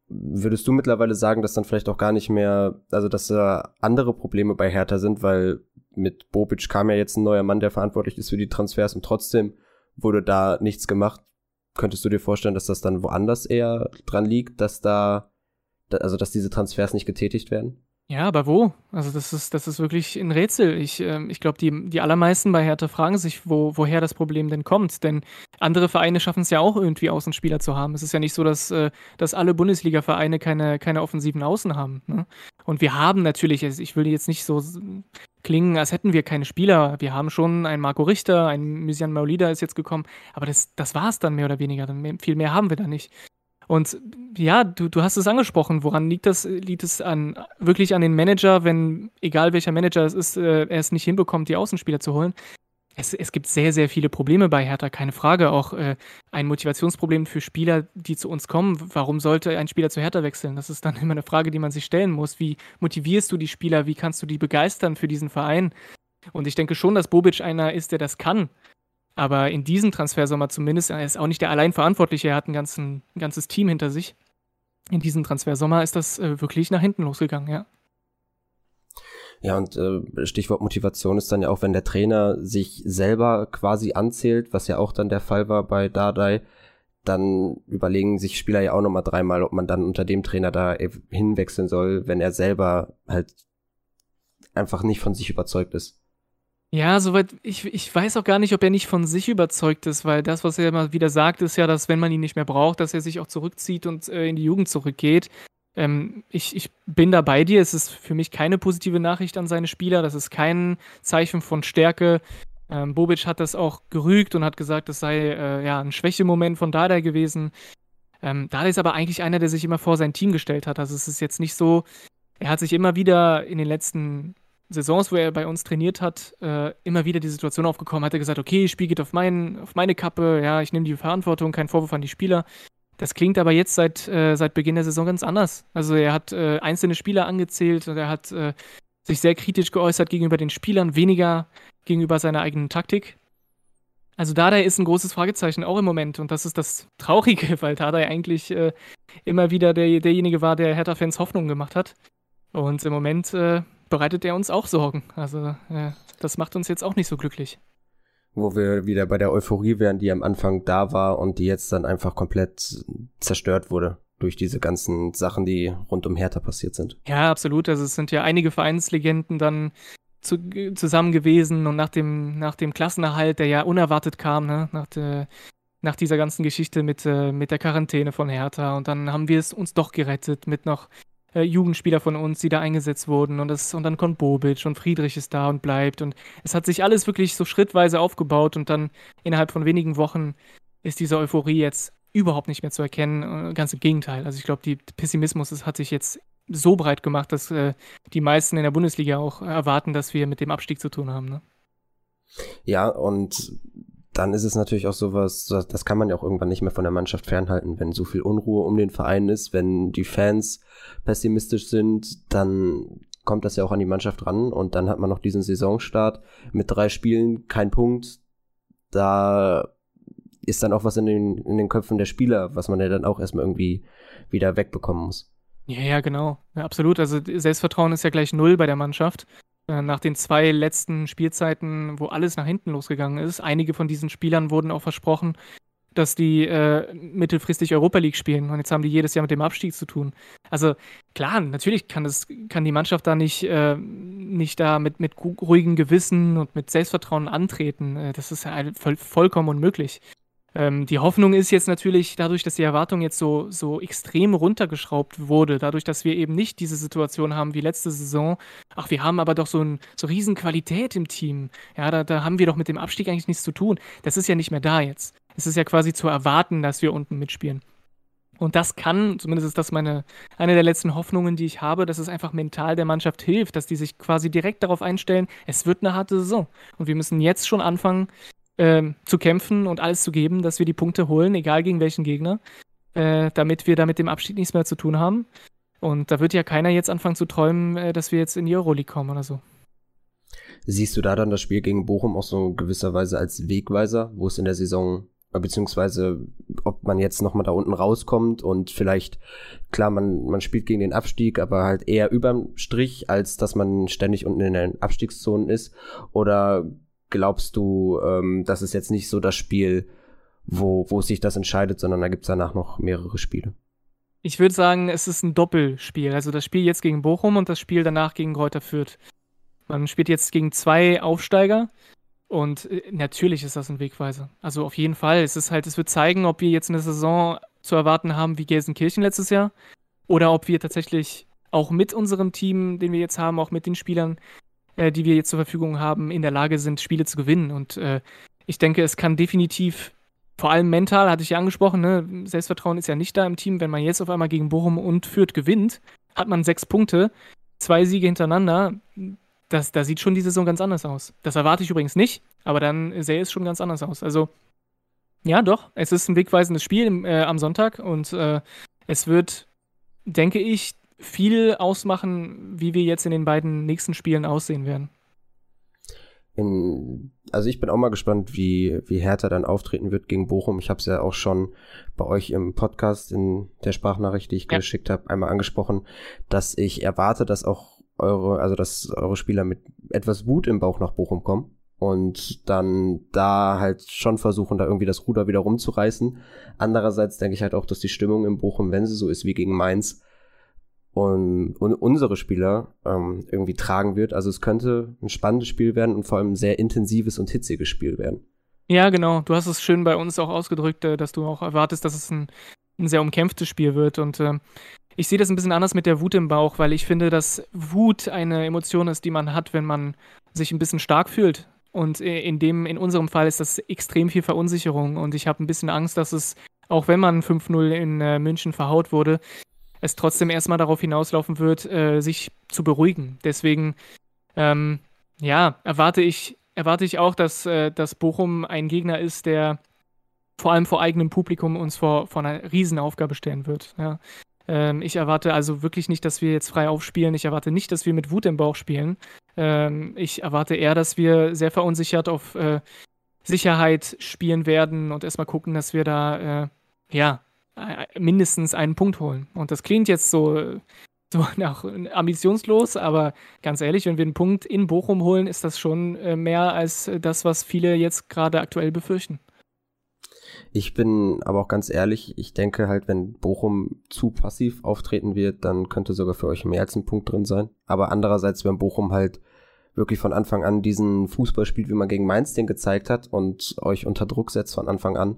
Würdest du mittlerweile sagen, dass dann vielleicht auch gar nicht mehr, also dass da andere Probleme bei Hertha sind, weil mit Bobic kam ja jetzt ein neuer Mann, der verantwortlich ist für die Transfers und trotzdem wurde da nichts gemacht. Könntest du dir vorstellen, dass das dann woanders eher dran liegt, dass da, also dass diese Transfers nicht getätigt werden? Ja, aber wo? Also das ist, das ist wirklich ein Rätsel. Ich, äh, ich glaube, die, die allermeisten bei Hertha fragen sich, wo, woher das Problem denn kommt. Denn andere Vereine schaffen es ja auch irgendwie, Außenspieler zu haben. Es ist ja nicht so, dass, äh, dass alle Bundesliga-Vereine keine, keine offensiven Außen haben. Ne? Und wir haben natürlich, also ich will jetzt nicht so klingen, als hätten wir keine Spieler. Wir haben schon einen Marco Richter, einen Mysian Maulida ist jetzt gekommen, aber das, das war es dann mehr oder weniger. Viel mehr haben wir da nicht. Und ja, du, du hast es angesprochen. Woran liegt das? Liegt es an wirklich an den Manager, wenn, egal welcher Manager es ist, äh, er es nicht hinbekommt, die Außenspieler zu holen? Es, es gibt sehr, sehr viele Probleme bei Hertha, keine Frage. Auch äh, ein Motivationsproblem für Spieler, die zu uns kommen. Warum sollte ein Spieler zu Hertha wechseln? Das ist dann immer eine Frage, die man sich stellen muss. Wie motivierst du die Spieler? Wie kannst du die begeistern für diesen Verein? Und ich denke schon, dass Bobic einer ist, der das kann. Aber in diesem Transfersommer zumindest, er ist auch nicht der Alleinverantwortliche, er hat ein, ganzen, ein ganzes Team hinter sich. In diesem Transfersommer ist das äh, wirklich nach hinten losgegangen, ja. Ja, und äh, Stichwort Motivation ist dann ja auch, wenn der Trainer sich selber quasi anzählt, was ja auch dann der Fall war bei Dardai, dann überlegen sich Spieler ja auch nochmal dreimal, ob man dann unter dem Trainer da hinwechseln soll, wenn er selber halt einfach nicht von sich überzeugt ist. Ja, soweit, ich, ich weiß auch gar nicht, ob er nicht von sich überzeugt ist, weil das, was er immer wieder sagt, ist ja, dass wenn man ihn nicht mehr braucht, dass er sich auch zurückzieht und äh, in die Jugend zurückgeht. Ähm, ich, ich bin da bei dir. Es ist für mich keine positive Nachricht an seine Spieler. Das ist kein Zeichen von Stärke. Ähm, Bobic hat das auch gerügt und hat gesagt, das sei äh, ja ein Schwächemoment von Dada gewesen. Ähm, Dada ist aber eigentlich einer, der sich immer vor sein Team gestellt hat. Also es ist jetzt nicht so, er hat sich immer wieder in den letzten Saisons, wo er bei uns trainiert hat, äh, immer wieder die Situation aufgekommen, hat er gesagt, okay, Spiel geht auf, mein, auf meine Kappe, ja, ich nehme die Verantwortung, kein Vorwurf an die Spieler. Das klingt aber jetzt seit, äh, seit Beginn der Saison ganz anders. Also er hat äh, einzelne Spieler angezählt und er hat äh, sich sehr kritisch geäußert gegenüber den Spielern, weniger gegenüber seiner eigenen Taktik. Also Dada ist ein großes Fragezeichen auch im Moment und das ist das Traurige, weil Dada eigentlich äh, immer wieder der, derjenige war, der Hertha-Fans Hoffnung gemacht hat. Und im Moment äh, bereitet er uns auch Sorgen. Also äh, das macht uns jetzt auch nicht so glücklich. Wo wir wieder bei der Euphorie wären, die am Anfang da war und die jetzt dann einfach komplett zerstört wurde. durch diese ganzen Sachen, die rund um Hertha passiert sind. Ja, absolut. Also es sind ja einige Vereinslegenden dann zu, zusammen gewesen und nach dem, nach dem Klassenerhalt, der ja unerwartet kam, ne? nach, der, nach dieser ganzen Geschichte mit, äh, mit der Quarantäne von Hertha und dann haben wir es uns doch gerettet mit noch äh, Jugendspieler von uns, die da eingesetzt wurden und, das, und dann kommt Bobic und Friedrich ist da und bleibt und es hat sich alles wirklich so schrittweise aufgebaut und dann innerhalb von wenigen Wochen ist diese Euphorie jetzt überhaupt nicht mehr zu erkennen. Äh, ganz im Gegenteil. Also ich glaube, der Pessimismus das hat sich jetzt so breit gemacht, dass äh, die meisten in der Bundesliga auch erwarten, dass wir mit dem Abstieg zu tun haben. Ne? Ja, und dann ist es natürlich auch sowas, das kann man ja auch irgendwann nicht mehr von der Mannschaft fernhalten, wenn so viel Unruhe um den Verein ist, wenn die Fans pessimistisch sind, dann kommt das ja auch an die Mannschaft ran und dann hat man noch diesen Saisonstart mit drei Spielen, kein Punkt. Da ist dann auch was in den, in den Köpfen der Spieler, was man ja dann auch erstmal irgendwie wieder wegbekommen muss. Ja, ja, genau. Ja, absolut. Also Selbstvertrauen ist ja gleich null bei der Mannschaft. Äh, nach den zwei letzten Spielzeiten, wo alles nach hinten losgegangen ist, einige von diesen Spielern wurden auch versprochen, dass die äh, mittelfristig Europa League spielen. Und jetzt haben die jedes Jahr mit dem Abstieg zu tun. Also klar, natürlich kann, das, kann die Mannschaft da nicht, äh, nicht da mit, mit ruhigem Gewissen und mit Selbstvertrauen antreten. Äh, das ist ja voll, vollkommen unmöglich. Ähm, die Hoffnung ist jetzt natürlich, dadurch, dass die Erwartung jetzt so, so extrem runtergeschraubt wurde, dadurch, dass wir eben nicht diese Situation haben wie letzte Saison, ach, wir haben aber doch so, ein, so riesen Qualität im Team. Ja, da, da haben wir doch mit dem Abstieg eigentlich nichts zu tun. Das ist ja nicht mehr da jetzt. Es ist ja quasi zu erwarten, dass wir unten mitspielen. Und das kann, zumindest ist das meine, eine der letzten Hoffnungen, die ich habe, dass es einfach mental der Mannschaft hilft, dass die sich quasi direkt darauf einstellen, es wird eine harte Saison. Und wir müssen jetzt schon anfangen, äh, zu kämpfen und alles zu geben, dass wir die Punkte holen, egal gegen welchen Gegner, äh, damit wir da mit dem Abstieg nichts mehr zu tun haben. Und da wird ja keiner jetzt anfangen zu träumen, äh, dass wir jetzt in die Euroleague kommen oder so. Siehst du da dann das Spiel gegen Bochum auch so gewisser Weise als Wegweiser, wo es in der Saison äh, beziehungsweise ob man jetzt nochmal da unten rauskommt und vielleicht, klar, man, man spielt gegen den Abstieg, aber halt eher überm Strich, als dass man ständig unten in den Abstiegszonen ist? Oder glaubst du, ähm, das ist jetzt nicht so das Spiel, wo, wo sich das entscheidet, sondern da gibt es danach noch mehrere Spiele? Ich würde sagen, es ist ein Doppelspiel. Also das Spiel jetzt gegen Bochum und das Spiel danach gegen Kräuter Fürth. Man spielt jetzt gegen zwei Aufsteiger und äh, natürlich ist das ein Wegweiser. Also auf jeden Fall. Es ist halt, es wird zeigen, ob wir jetzt eine Saison zu erwarten haben wie Gelsenkirchen letztes Jahr oder ob wir tatsächlich auch mit unserem Team, den wir jetzt haben, auch mit den Spielern, äh, die wir jetzt zur Verfügung haben, in der Lage sind, Spiele zu gewinnen. Und äh, ich denke, es kann definitiv, vor allem mental, hatte ich ja angesprochen, ne? Selbstvertrauen ist ja nicht da im Team. Wenn man jetzt auf einmal gegen Bochum und Fürth gewinnt, hat man sechs Punkte, zwei Siege hintereinander. Das, da sieht schon die Saison ganz anders aus. Das erwarte ich übrigens nicht, aber dann sähe es schon ganz anders aus. Also, ja, doch, es ist ein wegweisendes Spiel äh, am Sonntag und äh, es wird, denke ich, viel ausmachen, wie wir jetzt in den beiden nächsten Spielen aussehen werden. In, also ich bin auch mal gespannt, wie, wie Hertha dann auftreten wird gegen Bochum. Ich habe es ja auch schon bei euch im Podcast in der Sprachnachricht, die ich ja. geschickt habe, einmal angesprochen, dass ich erwarte, dass auch eure, also dass eure Spieler mit etwas Wut im Bauch nach Bochum kommen und dann da halt schon versuchen, da irgendwie das Ruder wieder rumzureißen. Andererseits denke ich halt auch, dass die Stimmung im Bochum, wenn sie so ist wie gegen Mainz, und, und unsere Spieler ähm, irgendwie tragen wird. Also es könnte ein spannendes Spiel werden und vor allem ein sehr intensives und hitziges Spiel werden. Ja, genau. Du hast es schön bei uns auch ausgedrückt, äh, dass du auch erwartest, dass es ein, ein sehr umkämpftes Spiel wird. Und äh, ich sehe das ein bisschen anders mit der Wut im Bauch, weil ich finde, dass Wut eine Emotion ist, die man hat, wenn man sich ein bisschen stark fühlt. Und äh, in dem, in unserem Fall ist das extrem viel Verunsicherung. Und ich habe ein bisschen Angst, dass es, auch wenn man 5-0 in äh, München verhaut wurde, es trotzdem erstmal darauf hinauslaufen wird, äh, sich zu beruhigen. Deswegen, ähm, ja, erwarte ich, erwarte ich auch, dass, äh, dass Bochum ein Gegner ist, der vor allem vor eigenem Publikum uns vor, vor einer Riesenaufgabe stellen wird. Ja. Ähm, ich erwarte also wirklich nicht, dass wir jetzt frei aufspielen. Ich erwarte nicht, dass wir mit Wut im Bauch spielen. Ähm, ich erwarte eher, dass wir sehr verunsichert auf äh, Sicherheit spielen werden und erstmal gucken, dass wir da äh, ja mindestens einen Punkt holen. Und das klingt jetzt so, so nach ambitionslos, aber ganz ehrlich, wenn wir einen Punkt in Bochum holen, ist das schon äh, mehr als das, was viele jetzt gerade aktuell befürchten. Ich bin aber auch ganz ehrlich, ich denke halt, wenn Bochum zu passiv auftreten wird, dann könnte sogar für euch mehr als ein Punkt drin sein. Aber andererseits, wenn Bochum halt wirklich von Anfang an diesen Fußball spielt, wie man gegen Mainz den gezeigt hat und euch unter Druck setzt von Anfang an,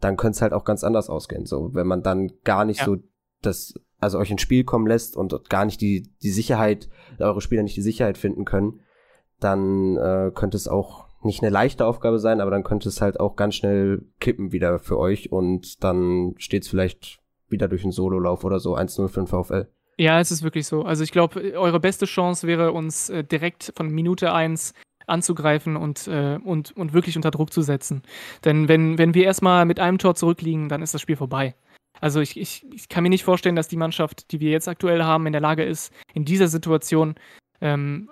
dann könnte es halt auch ganz anders ausgehen. So, wenn man dann gar nicht ja. so das, also euch ins Spiel kommen lässt und gar nicht die, die Sicherheit, eure Spieler nicht die Sicherheit finden können, dann äh, könnte es auch nicht eine leichte Aufgabe sein, aber dann könnte es halt auch ganz schnell kippen wieder für euch und dann steht es vielleicht wieder durch einen Sololauf oder so 1-0 für den VfL. Ja, es ist wirklich so. Also ich glaube, eure beste Chance wäre, uns äh, direkt von Minute 1 anzugreifen und, äh, und, und wirklich unter Druck zu setzen. Denn wenn, wenn wir erstmal mit einem Tor zurückliegen, dann ist das Spiel vorbei. Also ich, ich, ich kann mir nicht vorstellen, dass die Mannschaft, die wir jetzt aktuell haben, in der Lage ist, in dieser Situation ähm,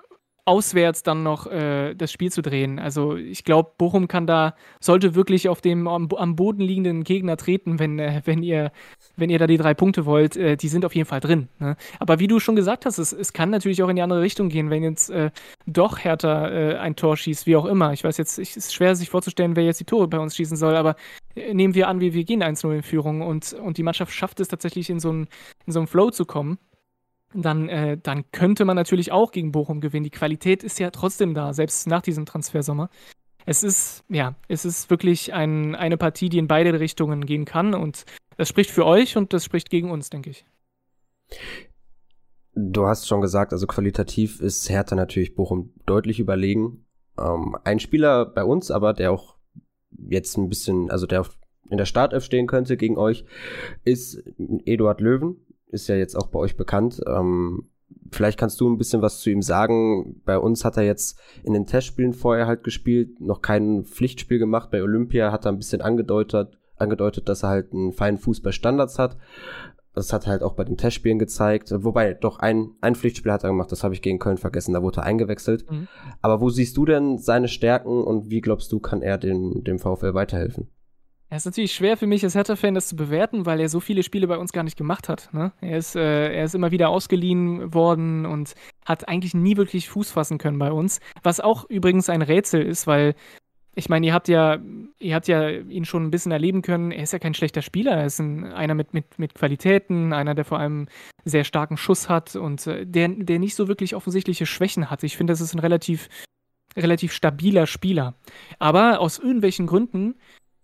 auswärts dann noch äh, das Spiel zu drehen. Also ich glaube, Bochum kann da, sollte wirklich auf dem am, am Boden liegenden Gegner treten, wenn, äh, wenn, ihr, wenn ihr da die drei Punkte wollt. Äh, die sind auf jeden Fall drin. Ne? Aber wie du schon gesagt hast, es, es kann natürlich auch in die andere Richtung gehen, wenn jetzt äh, doch Hertha äh, ein Tor schießt, wie auch immer. Ich weiß jetzt, es ist schwer sich vorzustellen, wer jetzt die Tore bei uns schießen soll, aber äh, nehmen wir an, wir, wir gehen 1-0 in Führung und, und die Mannschaft schafft es tatsächlich in so einen, in so einen Flow zu kommen dann, äh, dann könnte man natürlich auch gegen Bochum gewinnen. Die Qualität ist ja trotzdem da, selbst nach diesem Transfersommer. Es ist, ja, es ist wirklich ein, eine Partie, die in beide Richtungen gehen kann und das spricht für euch und das spricht gegen uns, denke ich. Du hast schon gesagt, also qualitativ ist Hertha natürlich Bochum deutlich überlegen. Ähm, ein Spieler bei uns, aber der auch jetzt ein bisschen, also der in der Startelf stehen könnte gegen euch, ist Eduard Löwen ist ja jetzt auch bei euch bekannt. Ähm, vielleicht kannst du ein bisschen was zu ihm sagen. Bei uns hat er jetzt in den Testspielen vorher halt gespielt, noch kein Pflichtspiel gemacht. Bei Olympia hat er ein bisschen angedeutet, angedeutet, dass er halt einen feinen Fuß bei Standards hat. Das hat er halt auch bei den Testspielen gezeigt. Wobei, doch ein, ein Pflichtspiel hat er gemacht, das habe ich gegen Köln vergessen, da wurde er eingewechselt. Mhm. Aber wo siehst du denn seine Stärken und wie glaubst du, kann er den, dem VfL weiterhelfen? Es ist natürlich schwer für mich als Hertha-Fan, das zu bewerten, weil er so viele Spiele bei uns gar nicht gemacht hat. Ne? Er, ist, äh, er ist immer wieder ausgeliehen worden und hat eigentlich nie wirklich Fuß fassen können bei uns. Was auch übrigens ein Rätsel ist, weil ich meine, ihr habt ja, ihr habt ja ihn schon ein bisschen erleben können. Er ist ja kein schlechter Spieler. Er ist ein, einer mit, mit, mit Qualitäten, einer, der vor allem sehr starken Schuss hat und äh, der, der nicht so wirklich offensichtliche Schwächen hat. Ich finde, das ist ein relativ, relativ stabiler Spieler. Aber aus irgendwelchen Gründen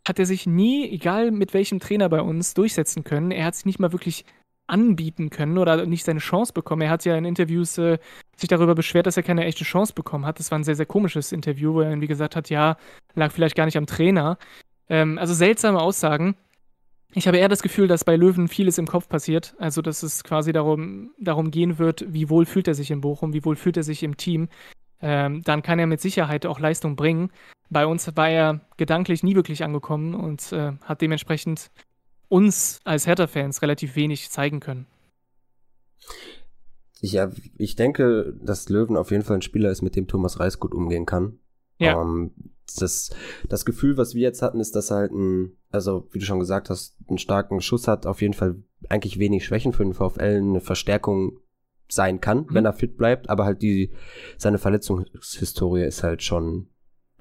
hat er sich nie, egal mit welchem Trainer bei uns, durchsetzen können. Er hat sich nicht mal wirklich anbieten können oder nicht seine Chance bekommen. Er hat ja in Interviews äh, sich darüber beschwert, dass er keine echte Chance bekommen hat. Das war ein sehr, sehr komisches Interview, wo er irgendwie gesagt hat, ja, lag vielleicht gar nicht am Trainer. Ähm, also seltsame Aussagen. Ich habe eher das Gefühl, dass bei Löwen vieles im Kopf passiert. Also, dass es quasi darum, darum gehen wird, wie wohl fühlt er sich in Bochum, wie wohl fühlt er sich im Team. Ähm, dann kann er mit Sicherheit auch Leistung bringen. Bei uns war er gedanklich nie wirklich angekommen und äh, hat dementsprechend uns als Hertha-Fans relativ wenig zeigen können. Ja, ich denke, dass Löwen auf jeden Fall ein Spieler ist, mit dem Thomas Reis gut umgehen kann. Ja. Ähm, das, das Gefühl, was wir jetzt hatten, ist, dass er halt ein, also wie du schon gesagt hast, einen starken Schuss hat, auf jeden Fall eigentlich wenig Schwächen für den VfL, eine Verstärkung sein kann, mhm. wenn er fit bleibt, aber halt die, seine Verletzungshistorie ist halt schon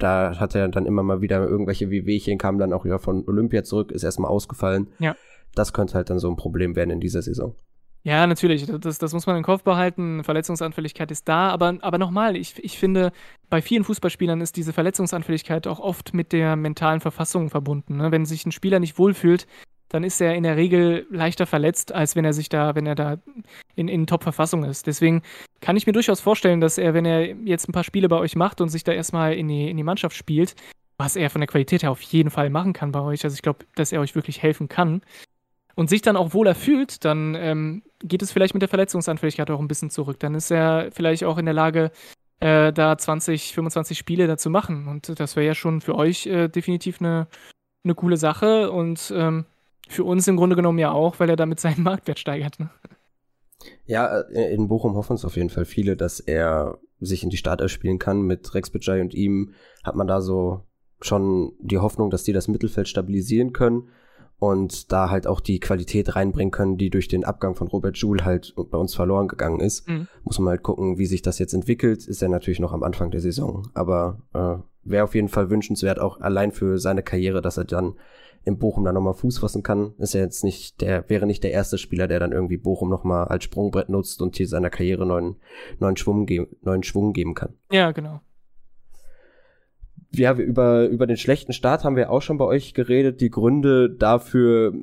da hat er dann immer mal wieder irgendwelche Wehwehchen, kam dann auch wieder von Olympia zurück, ist erstmal ausgefallen. Ja. Das könnte halt dann so ein Problem werden in dieser Saison. Ja, natürlich. Das, das muss man im Kopf behalten. Verletzungsanfälligkeit ist da. Aber, aber nochmal, ich, ich finde, bei vielen Fußballspielern ist diese Verletzungsanfälligkeit auch oft mit der mentalen Verfassung verbunden. Ne? Wenn sich ein Spieler nicht wohlfühlt, dann ist er in der Regel leichter verletzt, als wenn er sich da, wenn er da in, in Top-Verfassung ist. Deswegen kann ich mir durchaus vorstellen, dass er, wenn er jetzt ein paar Spiele bei euch macht und sich da erstmal in die, in die Mannschaft spielt, was er von der Qualität her auf jeden Fall machen kann bei euch, also ich glaube, dass er euch wirklich helfen kann und sich dann auch wohler fühlt, dann ähm, geht es vielleicht mit der Verletzungsanfälligkeit auch ein bisschen zurück. Dann ist er vielleicht auch in der Lage, äh, da 20, 25 Spiele dazu machen. Und das wäre ja schon für euch äh, definitiv eine, eine coole Sache. Und ähm, für uns im Grunde genommen ja auch, weil er damit seinen Marktwert steigert. Ne? Ja, äh, in Bochum hoffen es auf jeden Fall viele, dass er sich in die Startelf spielen kann. Mit Rex Bajai und ihm hat man da so schon die Hoffnung, dass die das Mittelfeld stabilisieren können und da halt auch die Qualität reinbringen können, die durch den Abgang von Robert Joule halt bei uns verloren gegangen ist. Mhm. Muss man halt gucken, wie sich das jetzt entwickelt. Ist er natürlich noch am Anfang der Saison, aber äh, wäre auf jeden Fall wünschenswert, auch allein für seine Karriere, dass er dann in Bochum dann nochmal Fuß fassen kann. Ist ja jetzt nicht der, wäre nicht der erste Spieler, der dann irgendwie Bochum nochmal als Sprungbrett nutzt und hier seiner Karriere neuen, neuen Schwung, neuen Schwung geben kann. Ja, genau. Ja, über, über den schlechten Start haben wir auch schon bei euch geredet. Die Gründe dafür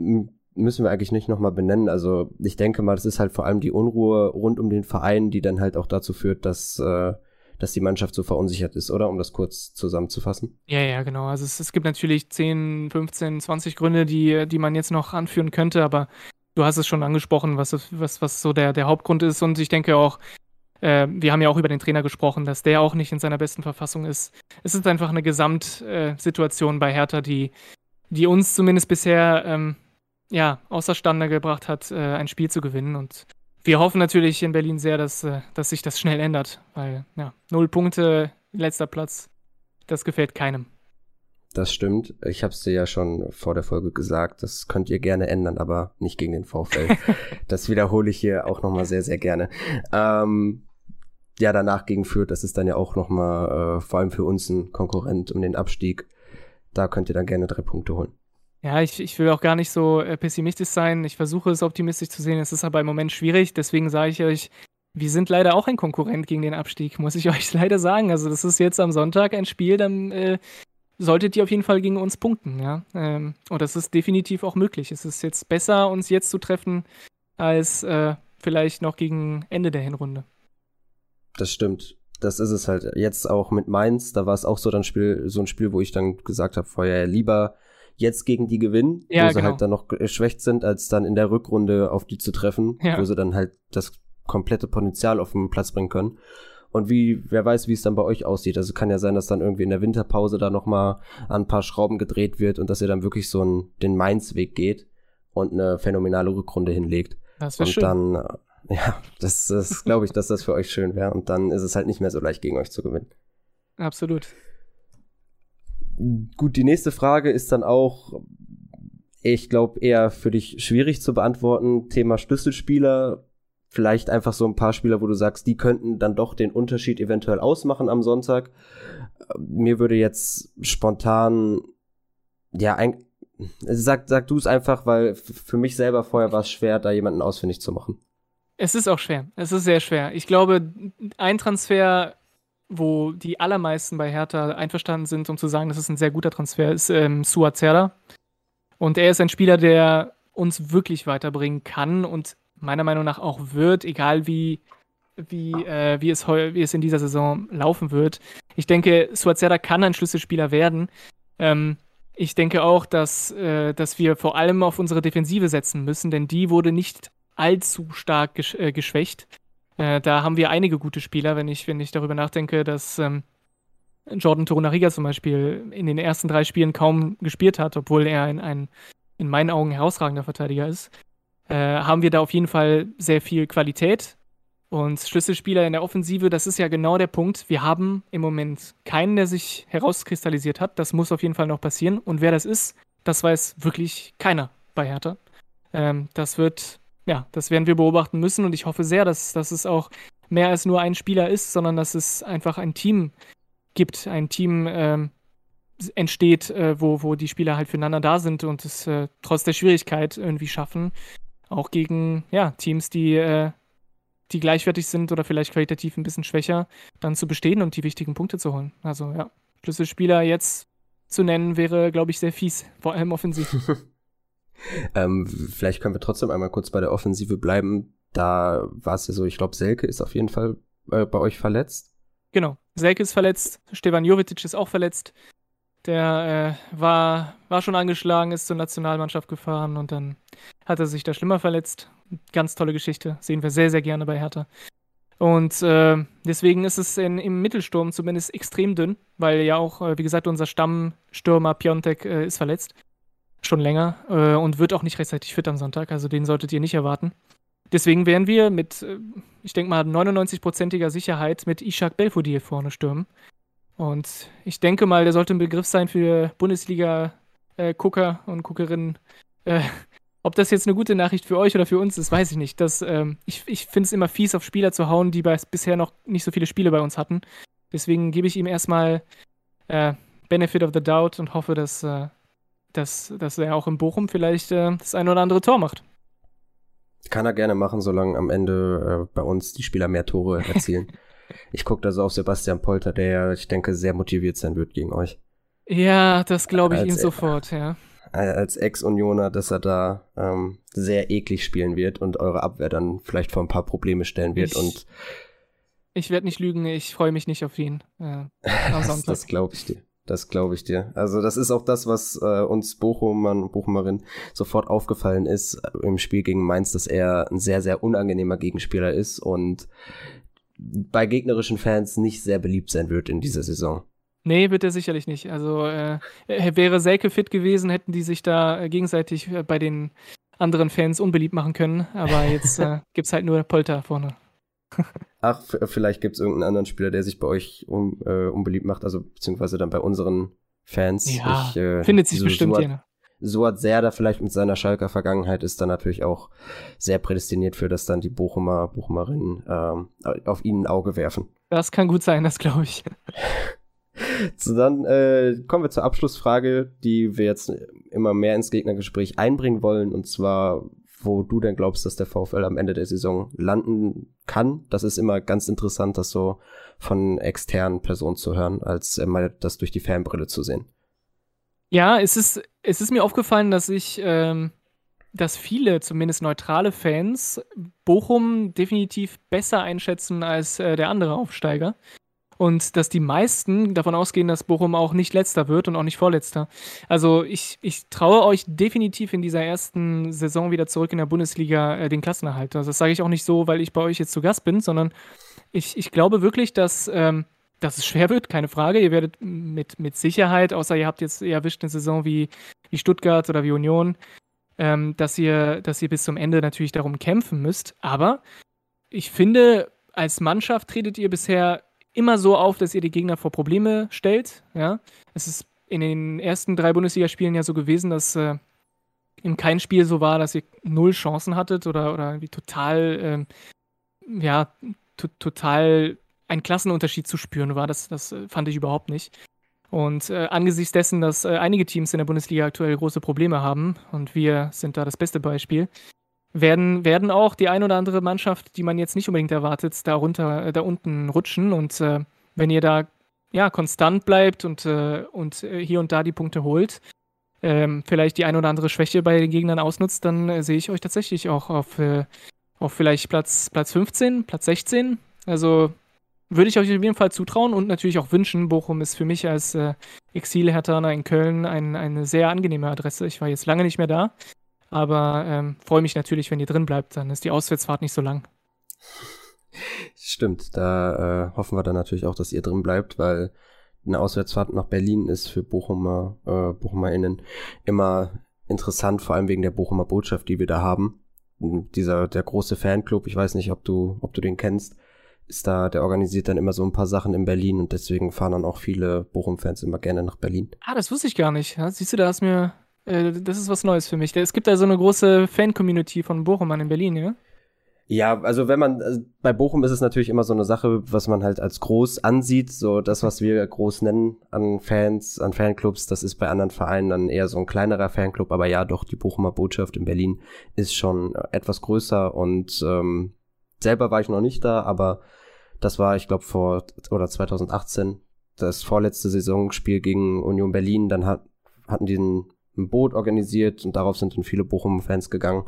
müssen wir eigentlich nicht nochmal benennen. Also ich denke mal, das ist halt vor allem die Unruhe rund um den Verein, die dann halt auch dazu führt, dass äh, dass die Mannschaft so verunsichert ist, oder? Um das kurz zusammenzufassen. Ja, ja, genau. Also es, es gibt natürlich 10, 15, 20 Gründe, die, die man jetzt noch anführen könnte, aber du hast es schon angesprochen, was, was, was so der, der Hauptgrund ist. Und ich denke auch, äh, wir haben ja auch über den Trainer gesprochen, dass der auch nicht in seiner besten Verfassung ist. Es ist einfach eine Gesamtsituation äh, bei Hertha, die, die uns zumindest bisher ähm, ja, außerstande gebracht hat, äh, ein Spiel zu gewinnen. Und wir hoffen natürlich in Berlin sehr, dass, äh, dass sich das schnell ändert, weil ja, null Punkte, letzter Platz, das gefällt keinem. Das stimmt. Ich habe es dir ja schon vor der Folge gesagt. Das könnt ihr gerne ändern, aber nicht gegen den VfL. das wiederhole ich hier auch nochmal sehr, sehr gerne. Ähm, ja, danach gegen Fürth, das ist dann ja auch nochmal äh, vor allem für uns ein Konkurrent um den Abstieg. Da könnt ihr dann gerne drei Punkte holen. Ja, ich, ich will auch gar nicht so äh, pessimistisch sein. Ich versuche es optimistisch zu sehen. Es ist aber im Moment schwierig. Deswegen sage ich euch, wir sind leider auch ein Konkurrent gegen den Abstieg, muss ich euch leider sagen. Also, das ist jetzt am Sonntag ein Spiel, dann äh, solltet ihr auf jeden Fall gegen uns punkten, ja. Ähm, und das ist definitiv auch möglich. Es ist jetzt besser, uns jetzt zu treffen, als äh, vielleicht noch gegen Ende der Hinrunde. Das stimmt. Das ist es halt. Jetzt auch mit Mainz, da war es auch so ein Spiel, so ein Spiel, wo ich dann gesagt habe, vorher lieber jetzt gegen die gewinnen, ja, wo sie genau. halt dann noch geschwächt sind, als dann in der Rückrunde auf die zu treffen, ja. wo sie dann halt das komplette Potenzial auf den Platz bringen können. Und wie, wer weiß, wie es dann bei euch aussieht. Also kann ja sein, dass dann irgendwie in der Winterpause da nochmal an ein paar Schrauben gedreht wird und dass ihr dann wirklich so einen, den Mainz-Weg geht und eine phänomenale Rückrunde hinlegt. Das und schön. dann, äh, ja, das, das glaube ich, dass das für euch schön wäre. Und dann ist es halt nicht mehr so leicht, gegen euch zu gewinnen. Absolut. Gut, die nächste Frage ist dann auch, ich glaube, eher für dich schwierig zu beantworten. Thema Schlüsselspieler. Vielleicht einfach so ein paar Spieler, wo du sagst, die könnten dann doch den Unterschied eventuell ausmachen am Sonntag. Mir würde jetzt spontan, ja, ein, sag, sag du es einfach, weil für mich selber vorher war es schwer, da jemanden ausfindig zu machen. Es ist auch schwer. Es ist sehr schwer. Ich glaube, ein Transfer wo die allermeisten bei Hertha einverstanden sind, um zu sagen, das ist ein sehr guter Transfer, ist ähm, Suazerda. Und er ist ein Spieler, der uns wirklich weiterbringen kann und meiner Meinung nach auch wird, egal wie, wie, äh, wie, es, wie es in dieser Saison laufen wird. Ich denke, Suazerda kann ein Schlüsselspieler werden. Ähm, ich denke auch, dass, äh, dass wir vor allem auf unsere Defensive setzen müssen, denn die wurde nicht allzu stark gesch äh, geschwächt. Äh, da haben wir einige gute Spieler, wenn ich, wenn ich darüber nachdenke, dass ähm, Jordan Torunariga zum Beispiel in den ersten drei Spielen kaum gespielt hat, obwohl er ein, ein in meinen Augen herausragender Verteidiger ist, äh, haben wir da auf jeden Fall sehr viel Qualität. Und Schlüsselspieler in der Offensive, das ist ja genau der Punkt. Wir haben im Moment keinen, der sich herauskristallisiert hat. Das muss auf jeden Fall noch passieren. Und wer das ist, das weiß wirklich keiner bei Hertha. Ähm, das wird ja, das werden wir beobachten müssen und ich hoffe sehr, dass, dass es auch mehr als nur ein Spieler ist, sondern dass es einfach ein Team gibt, ein Team ähm, entsteht, äh, wo, wo die Spieler halt füreinander da sind und es äh, trotz der Schwierigkeit irgendwie schaffen, auch gegen ja, Teams, die, äh, die gleichwertig sind oder vielleicht qualitativ ein bisschen schwächer, dann zu bestehen und die wichtigen Punkte zu holen. Also ja, Schlüsselspieler jetzt zu nennen, wäre, glaube ich, sehr fies, vor allem offensiv. Ähm, vielleicht können wir trotzdem einmal kurz bei der Offensive bleiben. Da war es ja so, ich glaube, Selke ist auf jeden Fall äh, bei euch verletzt. Genau, Selke ist verletzt, Stevan Jovetic ist auch verletzt. Der äh, war, war schon angeschlagen, ist zur Nationalmannschaft gefahren und dann hat er sich da schlimmer verletzt. Ganz tolle Geschichte, sehen wir sehr, sehr gerne bei Hertha. Und äh, deswegen ist es in, im Mittelsturm zumindest extrem dünn, weil ja auch, äh, wie gesagt, unser Stammstürmer Piontek äh, ist verletzt schon länger äh, und wird auch nicht rechtzeitig fit am Sonntag. Also den solltet ihr nicht erwarten. Deswegen werden wir mit, äh, ich denke mal, 99-prozentiger Sicherheit mit Ishak Belfodil vorne stürmen. Und ich denke mal, der sollte ein Begriff sein für Bundesliga-Gucker äh, und Guckerinnen. Äh, ob das jetzt eine gute Nachricht für euch oder für uns ist, weiß ich nicht. Das, ähm, ich ich finde es immer fies, auf Spieler zu hauen, die bei, bisher noch nicht so viele Spiele bei uns hatten. Deswegen gebe ich ihm erstmal äh, Benefit of the Doubt und hoffe, dass, äh, dass, dass er auch in Bochum vielleicht äh, das ein oder andere Tor macht. Kann er gerne machen, solange am Ende äh, bei uns die Spieler mehr Tore erzielen. ich gucke da so auf Sebastian Polter, der, ich denke, sehr motiviert sein wird gegen euch. Ja, das glaube ich als, ihm sofort, ja. Als Ex-Unioner, dass er da ähm, sehr eklig spielen wird und eure Abwehr dann vielleicht vor ein paar Probleme stellen wird ich, und ich werde nicht lügen, ich freue mich nicht auf ihn. Äh, das, das glaube ich dir. Das glaube ich dir. Also das ist auch das, was äh, uns Bochumern und Bochumerin sofort aufgefallen ist äh, im Spiel gegen Mainz, dass er ein sehr, sehr unangenehmer Gegenspieler ist und bei gegnerischen Fans nicht sehr beliebt sein wird in dieser Saison. Nee, wird er sicherlich nicht. Also äh, wäre Selke fit gewesen, hätten die sich da äh, gegenseitig äh, bei den anderen Fans unbeliebt machen können. Aber jetzt äh, gibt es halt nur Polter vorne. Ach, vielleicht gibt es irgendeinen anderen Spieler, der sich bei euch un, äh, unbeliebt macht, also beziehungsweise dann bei unseren Fans. Ja, ich, äh, findet sich so, bestimmt so. Suat Serda vielleicht mit seiner Schalker Vergangenheit ist dann natürlich auch sehr prädestiniert für, dass dann die Bochumer, Bochumerinnen ähm, auf ihn ein Auge werfen. Das kann gut sein, das glaube ich. so, dann äh, kommen wir zur Abschlussfrage, die wir jetzt immer mehr ins Gegnergespräch einbringen wollen. Und zwar, wo du denn glaubst, dass der VfL am Ende der Saison landen kann. Das ist immer ganz interessant, das so von externen Personen zu hören, als mal das durch die Fanbrille zu sehen. Ja, es ist, es ist mir aufgefallen, dass ich, ähm, dass viele, zumindest neutrale Fans, Bochum definitiv besser einschätzen als äh, der andere Aufsteiger und dass die meisten davon ausgehen, dass Bochum auch nicht letzter wird und auch nicht vorletzter. Also ich, ich traue euch definitiv in dieser ersten Saison wieder zurück in der Bundesliga äh, den Klassenerhalt. Also das sage ich auch nicht so, weil ich bei euch jetzt zu Gast bin, sondern ich, ich glaube wirklich, dass, ähm, dass es schwer wird, keine Frage. Ihr werdet mit, mit Sicherheit, außer ihr habt jetzt ihr erwischt eine Saison wie, wie Stuttgart oder wie Union, ähm, dass, ihr, dass ihr bis zum Ende natürlich darum kämpfen müsst. Aber ich finde, als Mannschaft tretet ihr bisher immer so auf, dass ihr die Gegner vor Probleme stellt. Ja? Es ist in den ersten drei Bundesligaspielen ja so gewesen, dass äh, in kein Spiel so war, dass ihr null Chancen hattet oder, oder wie total, ähm, ja, total ein Klassenunterschied zu spüren war. Das, das äh, fand ich überhaupt nicht. Und äh, angesichts dessen, dass äh, einige Teams in der Bundesliga aktuell große Probleme haben, und wir sind da das beste Beispiel, werden, werden auch die ein oder andere Mannschaft, die man jetzt nicht unbedingt erwartet, da, runter, äh, da unten rutschen. Und äh, wenn ihr da ja, konstant bleibt und, äh, und äh, hier und da die Punkte holt, ähm, vielleicht die ein oder andere Schwäche bei den Gegnern ausnutzt, dann äh, sehe ich euch tatsächlich auch auf, äh, auf vielleicht Platz, Platz 15, Platz 16. Also würde ich euch auf jeden Fall zutrauen und natürlich auch wünschen. Bochum ist für mich als äh, Exil-Hertaner in Köln ein, eine sehr angenehme Adresse. Ich war jetzt lange nicht mehr da. Aber ähm, freue mich natürlich, wenn ihr drin bleibt, dann ist die Auswärtsfahrt nicht so lang. Stimmt, da äh, hoffen wir dann natürlich auch, dass ihr drin bleibt, weil eine Auswärtsfahrt nach Berlin ist für Bochumer, äh, BochumerInnen immer interessant, vor allem wegen der Bochumer Botschaft, die wir da haben. Dieser, der große Fanclub, ich weiß nicht, ob du, ob du den kennst, ist da, der organisiert dann immer so ein paar Sachen in Berlin und deswegen fahren dann auch viele Bochum-Fans immer gerne nach Berlin. Ah, das wusste ich gar nicht. Ja, siehst du, da hast mir äh, das ist was Neues für mich. Es gibt da so eine große Fan-Community von Bochum in Berlin, ja? Ja, also wenn man, also bei Bochum ist es natürlich immer so eine Sache, was man halt als groß ansieht. So das, was wir groß nennen an Fans, an Fanclubs, das ist bei anderen Vereinen dann eher so ein kleinerer Fanclub. Aber ja, doch, die Bochumer Botschaft in Berlin ist schon etwas größer und ähm, selber war ich noch nicht da, aber das war, ich glaube, vor oder 2018 das vorletzte Saisonspiel gegen Union Berlin. Dann hat, hatten die einen ein Boot organisiert und darauf sind dann viele Bochum-Fans gegangen.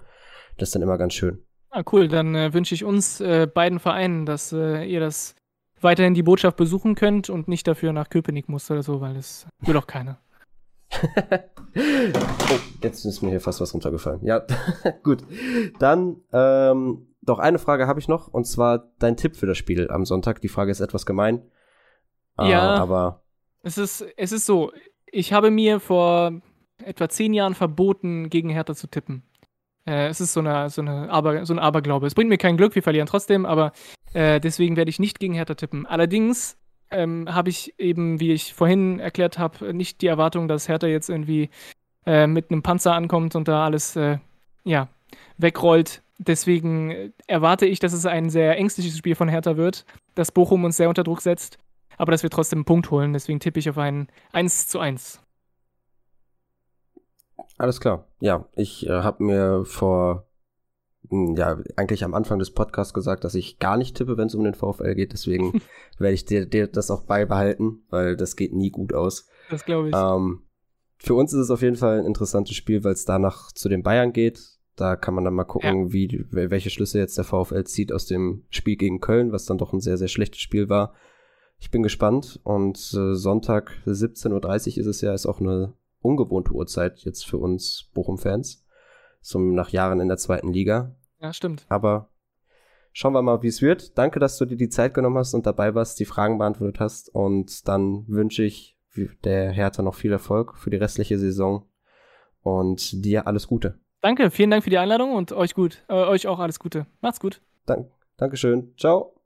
Das ist dann immer ganz schön. Ah, cool. Dann äh, wünsche ich uns äh, beiden Vereinen, dass äh, ihr das weiterhin die Botschaft besuchen könnt und nicht dafür nach Köpenick muss oder so, weil das will auch keiner. oh, jetzt ist mir hier fast was runtergefallen. Ja, gut. Dann, ähm, doch eine Frage habe ich noch, und zwar dein Tipp für das Spiel am Sonntag. Die Frage ist etwas gemein. Ja, aber. Es ist, es ist so, ich habe mir vor etwa zehn Jahren verboten, gegen Hertha zu tippen. Äh, es ist so, eine, so, eine Aber, so ein Aberglaube. Es bringt mir kein Glück, wir verlieren trotzdem, aber äh, deswegen werde ich nicht gegen Hertha tippen. Allerdings ähm, habe ich eben, wie ich vorhin erklärt habe, nicht die Erwartung, dass Hertha jetzt irgendwie äh, mit einem Panzer ankommt und da alles äh, ja, wegrollt. Deswegen erwarte ich, dass es ein sehr ängstliches Spiel von Hertha wird, dass Bochum uns sehr unter Druck setzt, aber dass wir trotzdem einen Punkt holen. Deswegen tippe ich auf ein 1 zu 1. Alles klar. Ja, ich äh, habe mir vor hm, ja, eigentlich am Anfang des Podcasts gesagt, dass ich gar nicht tippe, wenn es um den VfL geht. Deswegen werde ich dir, dir das auch beibehalten, weil das geht nie gut aus. Das glaube ich. Ähm, für uns ist es auf jeden Fall ein interessantes Spiel, weil es danach zu den Bayern geht. Da kann man dann mal gucken, ja. wie, welche Schlüsse jetzt der VfL zieht aus dem Spiel gegen Köln, was dann doch ein sehr, sehr schlechtes Spiel war. Ich bin gespannt und äh, Sonntag 17.30 Uhr ist es ja, ist auch eine ungewohnte Uhrzeit jetzt für uns Bochum-Fans. So nach Jahren in der zweiten Liga. Ja, stimmt. Aber schauen wir mal, wie es wird. Danke, dass du dir die Zeit genommen hast und dabei warst, die Fragen beantwortet hast. Und dann wünsche ich der Hertha noch viel Erfolg für die restliche Saison und dir alles Gute. Danke, vielen Dank für die Einladung und euch gut, äh, euch auch alles Gute. Macht's gut. Dank, Dankeschön. Ciao.